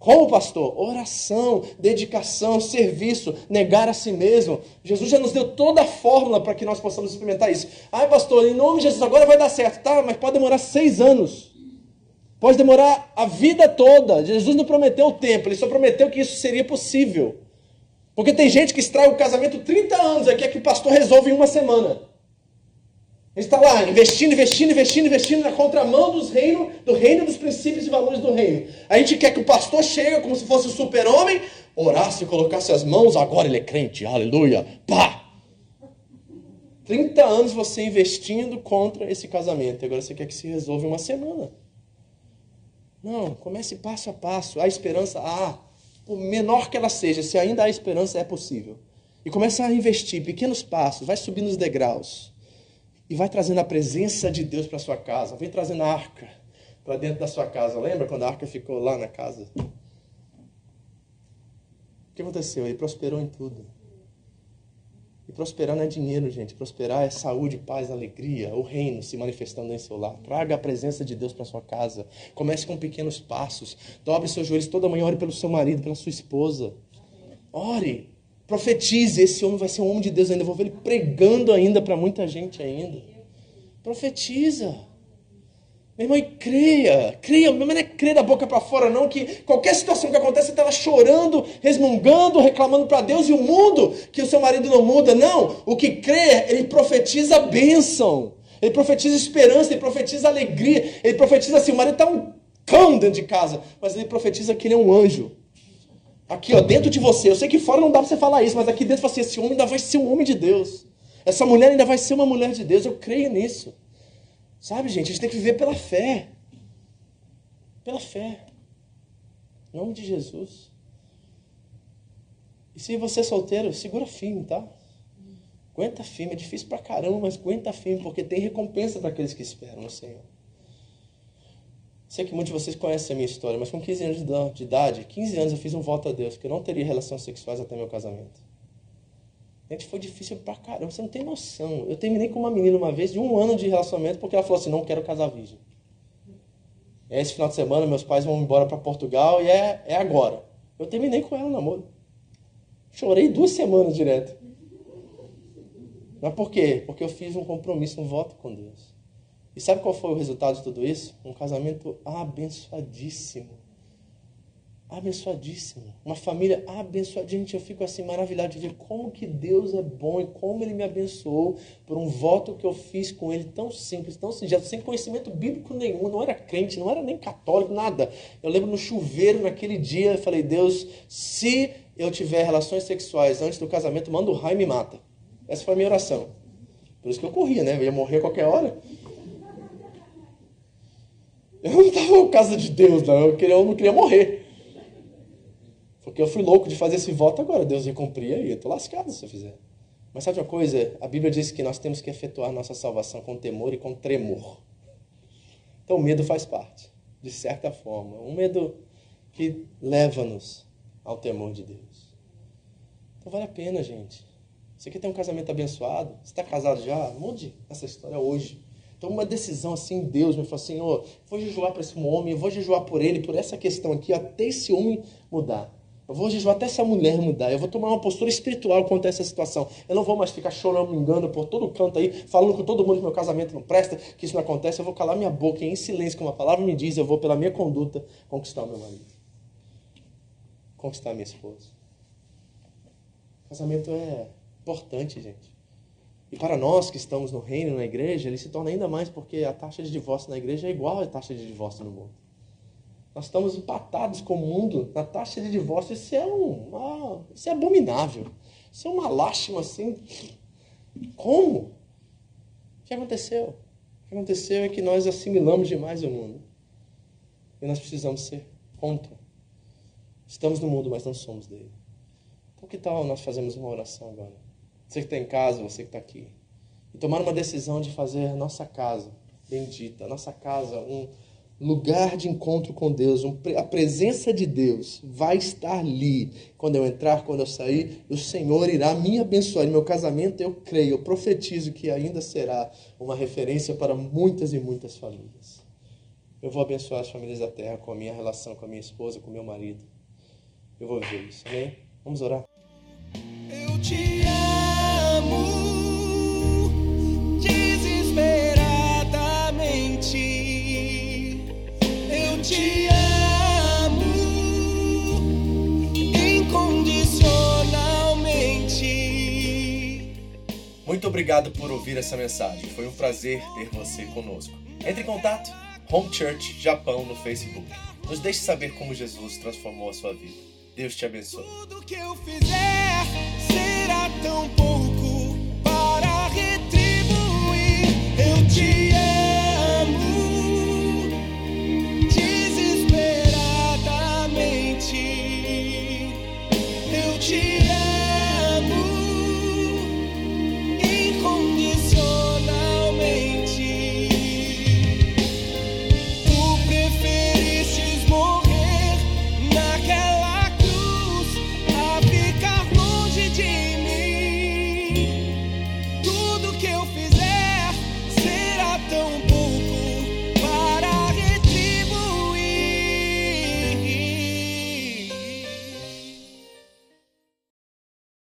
Como pastor? Oração, dedicação, serviço, negar a si mesmo. Jesus já nos deu toda a fórmula para que nós possamos experimentar isso. Ai, pastor, em nome de Jesus, agora vai dar certo. Tá, mas pode demorar seis anos. Pode demorar a vida toda. Jesus não prometeu o tempo, ele só prometeu que isso seria possível. Porque tem gente que estraga o casamento 30 anos e quer que o pastor resolva em uma semana. Ele está lá investindo, investindo, investindo, investindo na contramão dos reino, do reino dos princípios e valores do reino. A gente quer que o pastor chegue como se fosse o super-homem, orasse, colocasse as mãos, agora ele é crente, aleluia, pá! 30 anos você investindo contra esse casamento, agora você quer que se resolva em uma semana. Não, comece passo a passo. A esperança, ah, por menor que ela seja, se ainda há esperança, é possível. E começa a investir pequenos passos, vai subindo os degraus. E vai trazendo a presença de Deus para sua casa. Vem trazendo a arca para dentro da sua casa. Lembra quando a arca ficou lá na casa? O que aconteceu? Ele prosperou em tudo. E prosperar não é dinheiro, gente. Prosperar é saúde, paz, alegria, o reino se manifestando em seu lar. Traga a presença de Deus para sua casa. Comece com pequenos passos. Dobre seus joelhos toda manhã, ore pelo seu marido, pela sua esposa. Ore. Profetize. Esse homem vai ser um homem de Deus ainda. Eu vou ver ele pregando ainda para muita gente ainda. Profetiza. Meu irmão, e creia, creia, mas não é crer da boca para fora, não, que qualquer situação que acontece, você está lá chorando, resmungando, reclamando para Deus e o mundo, que o seu marido não muda. Não, o que crê, ele profetiza bênção, ele profetiza esperança, ele profetiza alegria, ele profetiza assim: o marido está um cão dentro de casa, mas ele profetiza que ele é um anjo. Aqui, ó, dentro de você, eu sei que fora não dá para você falar isso, mas aqui dentro você, esse homem ainda vai ser um homem de Deus, essa mulher ainda vai ser uma mulher de Deus, eu creio nisso. Sabe, gente, a gente tem que viver pela fé. Pela fé. Em nome de Jesus. E se você é solteiro, segura firme, tá? Aguenta firme, é difícil pra caramba, mas aguenta firme, porque tem recompensa para aqueles que esperam no Senhor. Sei que muitos de vocês conhecem a minha história, mas com 15 anos de idade, 15 anos eu fiz um voto a Deus, que eu não teria relações sexuais até meu casamento. Gente, foi difícil pra caramba, você não tem noção. Eu terminei com uma menina uma vez de um ano de relacionamento porque ela falou assim: não quero casar virgem. É esse final de semana, meus pais vão embora para Portugal e é, é agora. Eu terminei com ela namoro. Chorei duas semanas direto. Mas por quê? Porque eu fiz um compromisso, um voto com Deus. E sabe qual foi o resultado de tudo isso? Um casamento abençoadíssimo abençoadíssimo. Uma família abençoada. Gente, eu fico assim maravilhado de ver como que Deus é bom e como Ele me abençoou por um voto que eu fiz com Ele tão simples, tão singelo, sem conhecimento bíblico nenhum. Não era crente, não era nem católico, nada. Eu lembro no chuveiro naquele dia, eu falei, Deus, se eu tiver relações sexuais antes do casamento, manda o raio e me mata. Essa foi a minha oração. Por isso que eu corria, né? Eu ia morrer a qualquer hora. Eu não estava no casa de Deus, não. Eu, queria, eu não queria morrer. Porque eu fui louco de fazer esse voto agora, Deus ia cumprir aí, eu estou lascado se eu fizer. Mas sabe uma coisa? A Bíblia diz que nós temos que efetuar nossa salvação com temor e com tremor. Então o medo faz parte, de certa forma. Um medo que leva-nos ao temor de Deus. Então vale a pena, gente. Você quer ter um casamento abençoado? Você está casado já? Mude essa história hoje. Toma uma decisão assim, Deus me falou assim, oh, vou jejuar para esse homem, vou jejuar por ele, por essa questão aqui, até esse homem mudar. Eu vou jejuar até essa mulher mudar. Eu vou tomar uma postura espiritual quanto a essa situação. Eu não vou mais ficar chorando, me engano por todo canto aí, falando com todo mundo que meu casamento não presta, que isso não acontece. Eu vou calar minha boca e em silêncio, como a palavra me diz, eu vou, pela minha conduta, conquistar o meu marido. Conquistar a minha esposa. Casamento é importante, gente. E para nós que estamos no reino, na igreja, ele se torna ainda mais porque a taxa de divórcio na igreja é igual à taxa de divórcio no mundo. Nós estamos empatados com o mundo na taxa de divórcio. Isso é, um, isso é abominável. Isso é uma lástima assim. Como? O que aconteceu? O que aconteceu é que nós assimilamos demais o mundo. E nós precisamos ser contra. Estamos no mundo, mas não somos dele. Então, que tal nós fazermos uma oração agora? Você que está em casa, você que está aqui. E tomar uma decisão de fazer a nossa casa bendita, a nossa casa um lugar de encontro com Deus, um, a presença de Deus vai estar ali. Quando eu entrar, quando eu sair, o Senhor irá me abençoar. meu casamento, eu creio, eu profetizo que ainda será uma referência para muitas e muitas famílias. Eu vou abençoar as famílias da terra com a minha relação com a minha esposa, com o meu marido. Eu vou ver isso, amém? Vamos orar. Eu te desesperadamente. Eu te amo incondicionalmente. Muito obrigado por ouvir essa mensagem. Foi um prazer ter você conosco. Entre em contato Home Church Japão no Facebook. Nos deixe saber como Jesus transformou a sua vida. Deus te abençoe. Tudo que eu fizer